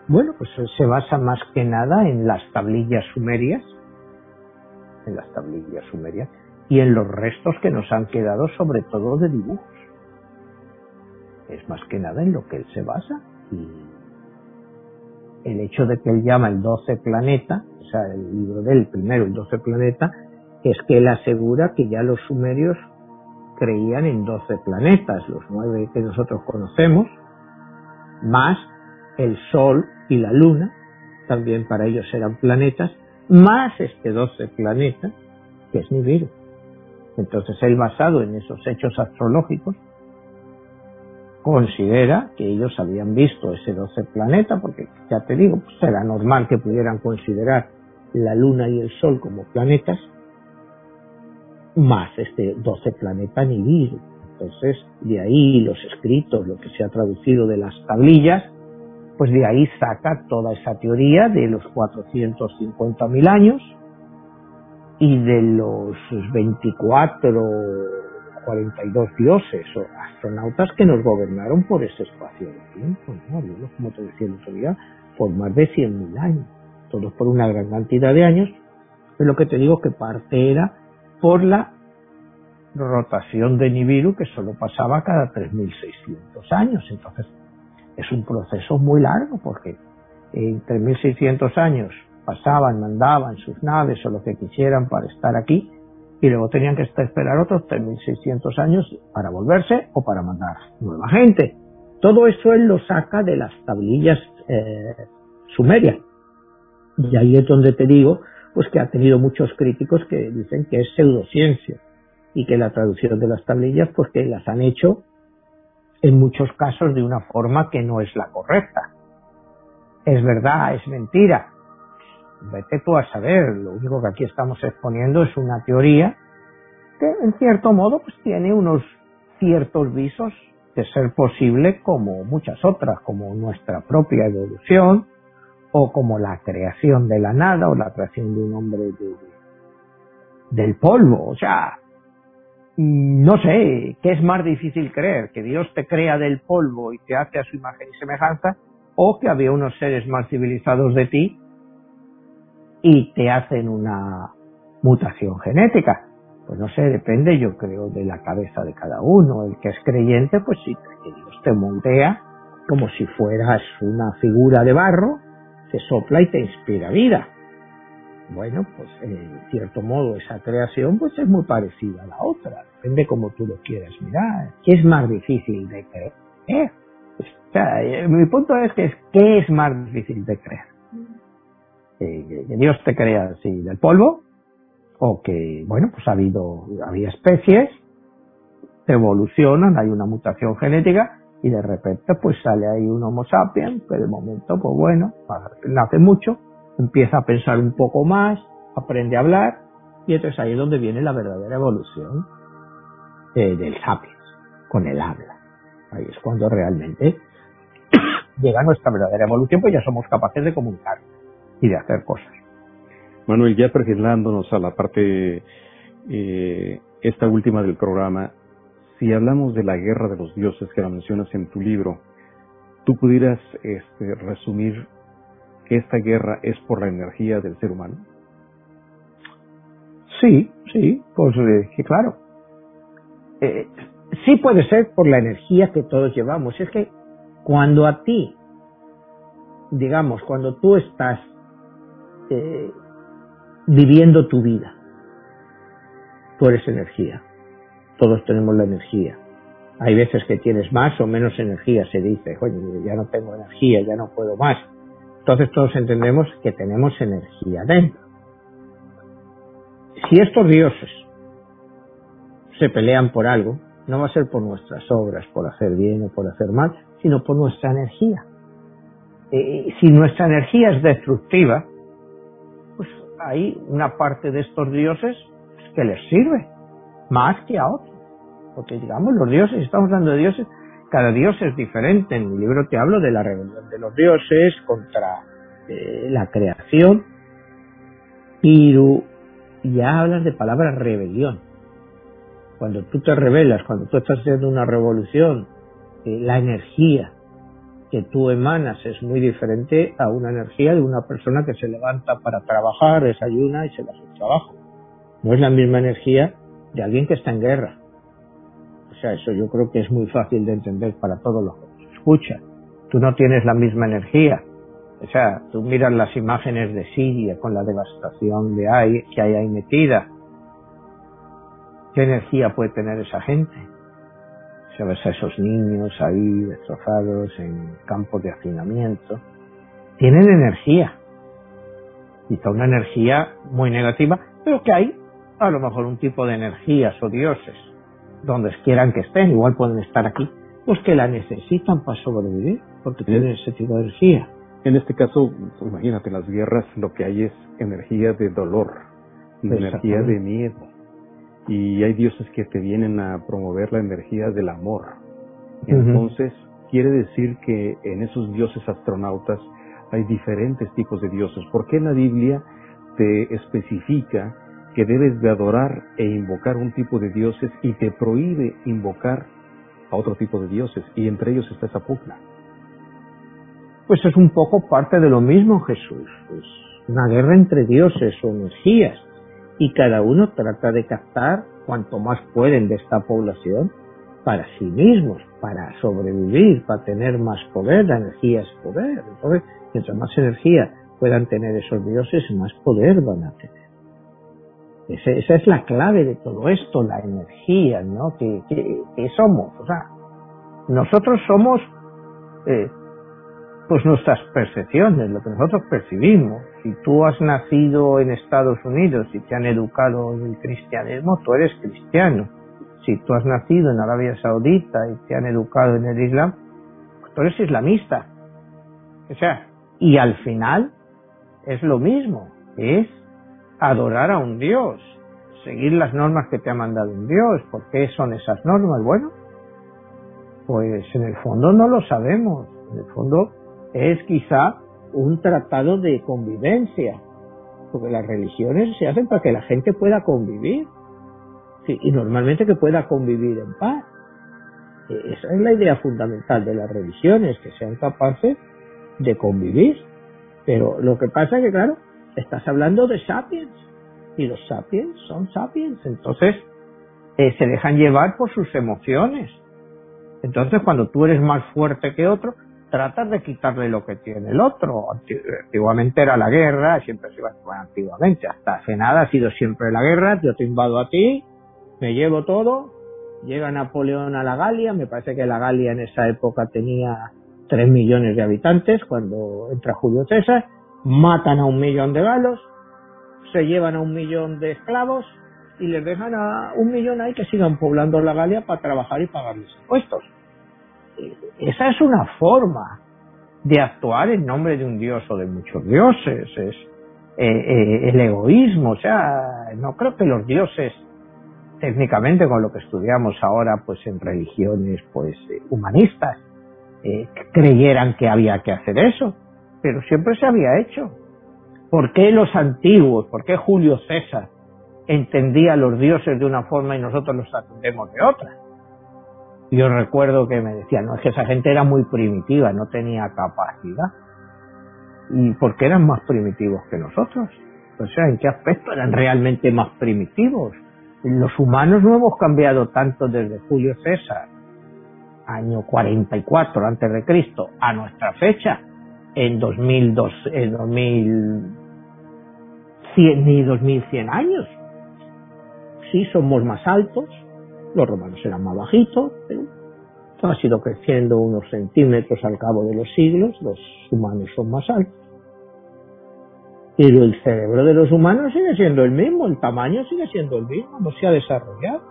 Bueno, pues se basa más que nada en las tablillas sumerias, en las tablillas sumerias, y en los restos que nos han quedado sobre todo de dibujos. Es más que nada en lo que él se basa y el hecho de que él llama el 12 planeta, o sea, el libro del primero, el 12 planeta, es que él asegura que ya los sumerios creían en 12 planetas, los nueve que nosotros conocemos, más el Sol y la Luna, también para ellos eran planetas, más este 12 planeta, que es Nibiru. Entonces él, basado en esos hechos astrológicos, considera que ellos habían visto ese 12 planeta, porque ya te digo, pues era normal que pudieran considerar la Luna y el Sol como planetas, más este 12 planeta Nibiru. Entonces, de ahí los escritos, lo que se ha traducido de las tablillas, pues de ahí saca toda esa teoría de los 450.000 años, y de los 24 42 dioses o astronautas que nos gobernaron por ese espacio de tiempo, ¿no? como te decía el otro día, por más de 100.000 años, todos por una gran cantidad de años, pero lo que te digo que parte era por la rotación de Nibiru que solo pasaba cada 3.600 años, entonces es un proceso muy largo porque en 3.600 años pasaban, mandaban sus naves o lo que quisieran para estar aquí y luego tenían que esperar otros 3.600 años para volverse o para mandar nueva gente. Todo eso él lo saca de las tablillas eh, sumerias. Y ahí es donde te digo, pues que ha tenido muchos críticos que dicen que es pseudociencia. y que la traducción de las tablillas pues que las han hecho en muchos casos de una forma que no es la correcta. Es verdad, es mentira. Vete tú a saber, lo único que aquí estamos exponiendo es una teoría que en cierto modo pues tiene unos ciertos visos de ser posible como muchas otras, como nuestra propia evolución o como la creación de la nada o la creación de un hombre del polvo. O sea, no sé, ¿qué es más difícil creer? ¿Que Dios te crea del polvo y te hace a su imagen y semejanza? ¿O que había unos seres más civilizados de ti y te hacen una mutación genética? Pues no sé, depende yo creo de la cabeza de cada uno. El que es creyente, pues sí, que Dios te moldea como si fueras una figura de barro, te sopla y te inspira vida. Bueno, pues en cierto modo esa creación pues es muy parecida a la otra, depende como tú lo quieras mirar. ¿Qué es más difícil de creer? O sea, eh, mi punto es que es ¿qué es más difícil de creer? Que Dios te crea así del polvo o que, bueno, pues ha habido, había especies, evolucionan, hay una mutación genética y de repente pues sale ahí un Homo sapiens que de momento, pues bueno, nace mucho, empieza a pensar un poco más, aprende a hablar y entonces ahí es donde viene la verdadera evolución eh, del sapiens, con el habla. Ahí es cuando realmente llega nuestra verdadera evolución, pues ya somos capaces de comunicar y de hacer cosas. Manuel, ya perfilándonos a la parte eh, esta última del programa, si hablamos de la guerra de los dioses que la mencionas en tu libro, ¿tú pudieras este, resumir que esta guerra es por la energía del ser humano? Sí, sí, pues eh, claro. Eh, sí puede ser por la energía que todos llevamos. Es que cuando a ti, digamos, cuando tú estás eh, viviendo tu vida. Tú eres energía. Todos tenemos la energía. Hay veces que tienes más o menos energía, se dice, oye, ya no tengo energía, ya no puedo más. Entonces todos entendemos que tenemos energía dentro. Si estos dioses se pelean por algo, no va a ser por nuestras obras, por hacer bien o por hacer mal, sino por nuestra energía. Eh, si nuestra energía es destructiva, hay una parte de estos dioses que les sirve más que a otros. Porque digamos, los dioses, estamos hablando de dioses, cada dios es diferente. En mi libro te hablo de la rebelión de los dioses contra eh, la creación. Pero ya hablas de palabra rebelión. Cuando tú te rebelas, cuando tú estás haciendo una revolución, eh, la energía que tú emanas es muy diferente a una energía de una persona que se levanta para trabajar, desayuna y se va a su trabajo. No es la misma energía de alguien que está en guerra. O sea, eso yo creo que es muy fácil de entender para todos los que nos escuchan. Tú no tienes la misma energía. O sea, tú miras las imágenes de Siria con la devastación de ahí, que hay ahí metida. ¿Qué energía puede tener esa gente? se ves a esos niños ahí destrozados en campos de hacinamiento, tienen energía, quizá una energía muy negativa, pero que hay a lo mejor un tipo de energías o dioses, donde quieran que estén, igual pueden estar aquí, pues que la necesitan para sobrevivir, porque tienen ese tipo de energía. En este caso, imagínate, las guerras lo que hay es energía de dolor, energía de miedo, y hay dioses que te vienen a promover la energía del amor. Entonces, quiere decir que en esos dioses astronautas hay diferentes tipos de dioses. ¿Por qué la Biblia te especifica que debes de adorar e invocar un tipo de dioses y te prohíbe invocar a otro tipo de dioses? Y entre ellos está esa pugna. Pues es un poco parte de lo mismo, Jesús. Es una guerra entre dioses o energías y cada uno trata de captar cuanto más pueden de esta población para sí mismos, para sobrevivir, para tener más poder, la energía es poder. Entonces, mientras más energía puedan tener esos dioses, más poder van a tener. Esa es la clave de todo esto, la energía, ¿no? Que, somos, o sea, nosotros somos eh, pues nuestras percepciones, lo que nosotros percibimos. Si tú has nacido en Estados Unidos y te han educado en el cristianismo, tú eres cristiano. Si tú has nacido en Arabia Saudita y te han educado en el Islam, pues tú eres islamista. O sea, y al final es lo mismo, es adorar a un Dios, seguir las normas que te ha mandado un Dios. ¿Por qué son esas normas? Bueno, pues en el fondo no lo sabemos. En el fondo es quizá un tratado de convivencia, porque las religiones se hacen para que la gente pueda convivir, y normalmente que pueda convivir en paz. E, esa es la idea fundamental de las religiones, que sean capaces de convivir. Pero lo que pasa es que, claro, estás hablando de sapiens, y los sapiens son sapiens, entonces eh, se dejan llevar por sus emociones. Entonces, cuando tú eres más fuerte que otro, tratas de quitarle lo que tiene el otro. Antiguamente era la guerra, siempre se iba, antiguamente, hasta hace nada ha sido siempre la guerra, yo te invado a ti, me llevo todo, llega Napoleón a la Galia, me parece que la Galia en esa época tenía 3 millones de habitantes cuando entra Julio César, matan a un millón de galos, se llevan a un millón de esclavos y les dejan a un millón ahí que sigan poblando la Galia para trabajar y pagarles impuestos. Esa es una forma de actuar en nombre de un dios o de muchos dioses, es eh, eh, el egoísmo, o sea, no creo que los dioses técnicamente con lo que estudiamos ahora pues en religiones pues eh, humanistas creyeran que había que hacer eso, pero siempre se había hecho. ¿Por qué los antiguos, por qué Julio César entendía a los dioses de una forma y nosotros los atendemos de otra? Yo recuerdo que me decían, no, es que esa gente era muy primitiva, no tenía capacidad. ¿Y por qué eran más primitivos que nosotros? O ¿en qué aspecto eran realmente más primitivos? Los humanos no hemos cambiado tanto desde Julio César, año 44 antes de Cristo, a nuestra fecha, en 2002, en 2100 ni 2100 años. Sí, somos más altos, los romanos eran más bajitos, pero ha sido creciendo unos centímetros al cabo de los siglos, los humanos son más altos. Pero el cerebro de los humanos sigue siendo el mismo, el tamaño sigue siendo el mismo, no se ha desarrollado.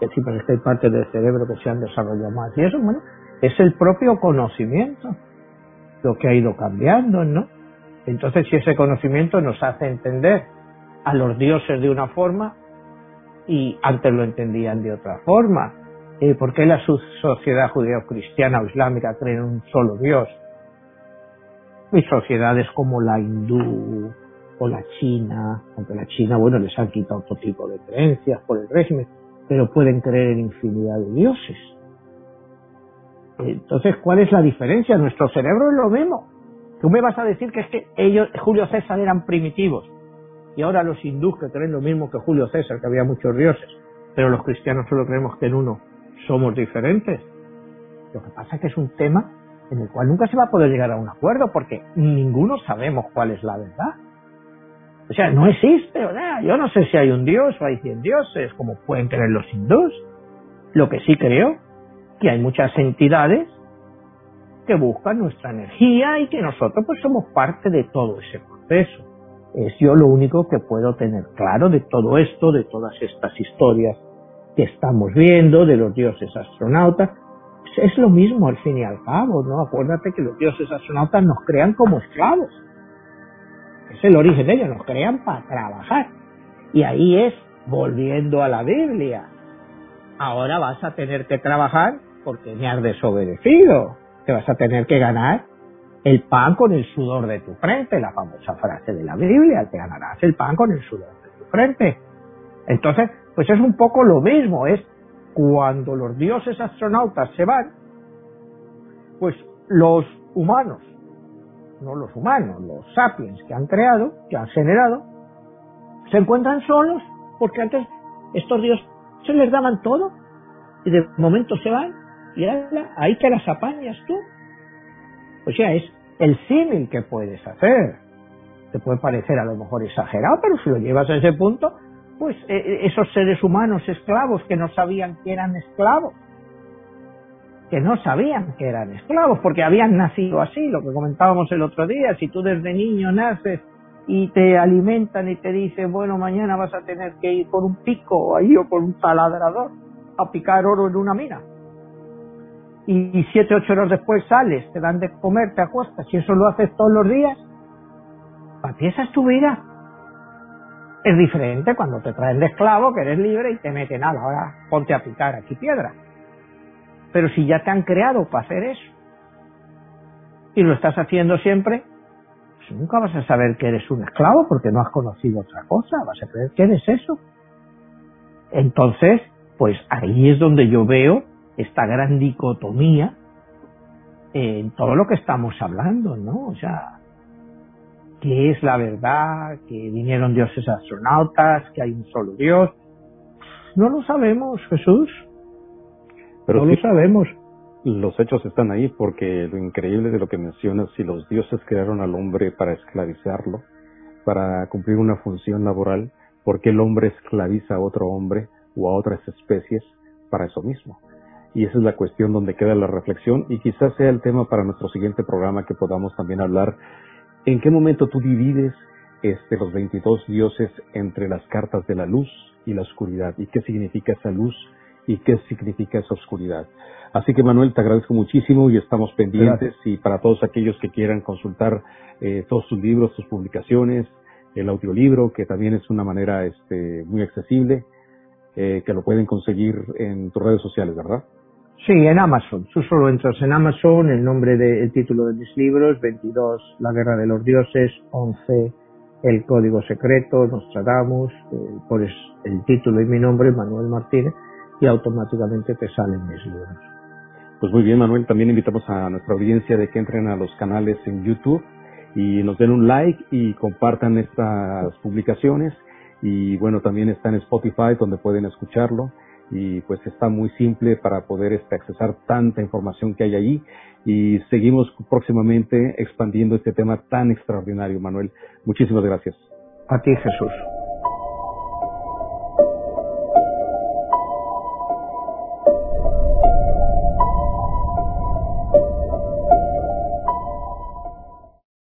Es decir, que hay partes del cerebro que se han desarrollado más. Y eso, bueno, es el propio conocimiento lo que ha ido cambiando, ¿no? Entonces, si ese conocimiento nos hace entender a los dioses de una forma, y antes lo entendían de otra forma. Eh, ¿Por qué la sociedad judeo-cristiana o islámica cree en un solo Dios? Y sociedades como la hindú o la china, aunque la china, bueno, les han quitado otro tipo de creencias por el régimen, pero pueden creer en infinidad de dioses. Entonces, ¿cuál es la diferencia? Nuestro cerebro es lo mismo. Tú me vas a decir que es que ellos, Julio César, eran primitivos y ahora los hindús que creen lo mismo que Julio César, que había muchos dioses, pero los cristianos solo creemos que en uno somos diferentes. Lo que pasa es que es un tema en el cual nunca se va a poder llegar a un acuerdo porque ninguno sabemos cuál es la verdad. O sea, no existe, ¿verdad? Yo no sé si hay un dios o hay cien dioses, como pueden creer los hindús. Lo que sí creo, que hay muchas entidades que buscan nuestra energía y que nosotros pues somos parte de todo ese proceso es yo lo único que puedo tener claro de todo esto, de todas estas historias que estamos viendo, de los dioses astronautas. Es lo mismo al fin y al cabo, ¿no? Acuérdate que los dioses astronautas nos crean como esclavos. Es el origen de ellos, nos crean para trabajar. Y ahí es, volviendo a la Biblia, ahora vas a tener que trabajar porque me has desobedecido. Te vas a tener que ganar el pan con el sudor de tu frente, la famosa frase de la Biblia, te ganarás el pan con el sudor de tu frente. Entonces, pues es un poco lo mismo, es cuando los dioses astronautas se van, pues los humanos, no los humanos, los sapiens que han creado, que han generado, se encuentran solos, porque antes estos dioses se les daban todo, y de momento se van, y ahí te las apañas tú. O sea, es el símil que puedes hacer. Te puede parecer a lo mejor exagerado, pero si lo llevas a ese punto, pues eh, eh, esos seres humanos esclavos que no sabían que eran esclavos, que no sabían que eran esclavos, porque habían nacido así, lo que comentábamos el otro día, si tú desde niño naces y te alimentan y te dicen, bueno, mañana vas a tener que ir con un pico ahí o con un taladrador a picar oro en una mina. Y siete, ocho horas después sales, te dan de comer, te acuestas, y eso lo haces todos los días, es tu vida. Es diferente cuando te traen de esclavo, que eres libre y te meten nada, ahora ponte a picar aquí piedra. Pero si ya te han creado para hacer eso, y lo estás haciendo siempre, pues nunca vas a saber que eres un esclavo porque no has conocido otra cosa, vas a creer que eres eso. Entonces, pues ahí es donde yo veo esta gran dicotomía en todo lo que estamos hablando, ¿no? O sea, ¿qué es la verdad? ¿Que vinieron dioses astronautas? ¿Que hay un solo Dios? No lo sabemos, Jesús. Pero no lo sabemos los hechos están ahí porque lo increíble de lo que mencionas, si los dioses crearon al hombre para esclavizarlo, para cumplir una función laboral, ¿por qué el hombre esclaviza a otro hombre o a otras especies para eso mismo? Y esa es la cuestión donde queda la reflexión y quizás sea el tema para nuestro siguiente programa que podamos también hablar. ¿En qué momento tú divides este, los 22 dioses entre las cartas de la luz y la oscuridad? ¿Y qué significa esa luz y qué significa esa oscuridad? Así que Manuel, te agradezco muchísimo y estamos pendientes y para todos aquellos que quieran consultar eh, todos tus libros, tus publicaciones, el audiolibro, que también es una manera este, muy accesible, eh, que lo pueden conseguir en tus redes sociales, ¿verdad? Sí, en Amazon. Tú solo entras en Amazon, el nombre del título de mis libros, 22, La Guerra de los Dioses, 11, El Código Secreto, Nostradamus, eh, pones el título y mi nombre, Manuel Martínez, y automáticamente te salen mis libros. Pues muy bien, Manuel, también invitamos a nuestra audiencia de que entren a los canales en YouTube y nos den un like y compartan estas publicaciones. Y bueno, también está en Spotify donde pueden escucharlo y pues está muy simple para poder este, accesar tanta información que hay allí y seguimos próximamente expandiendo este tema tan extraordinario, Manuel. Muchísimas gracias. A ti, Jesús.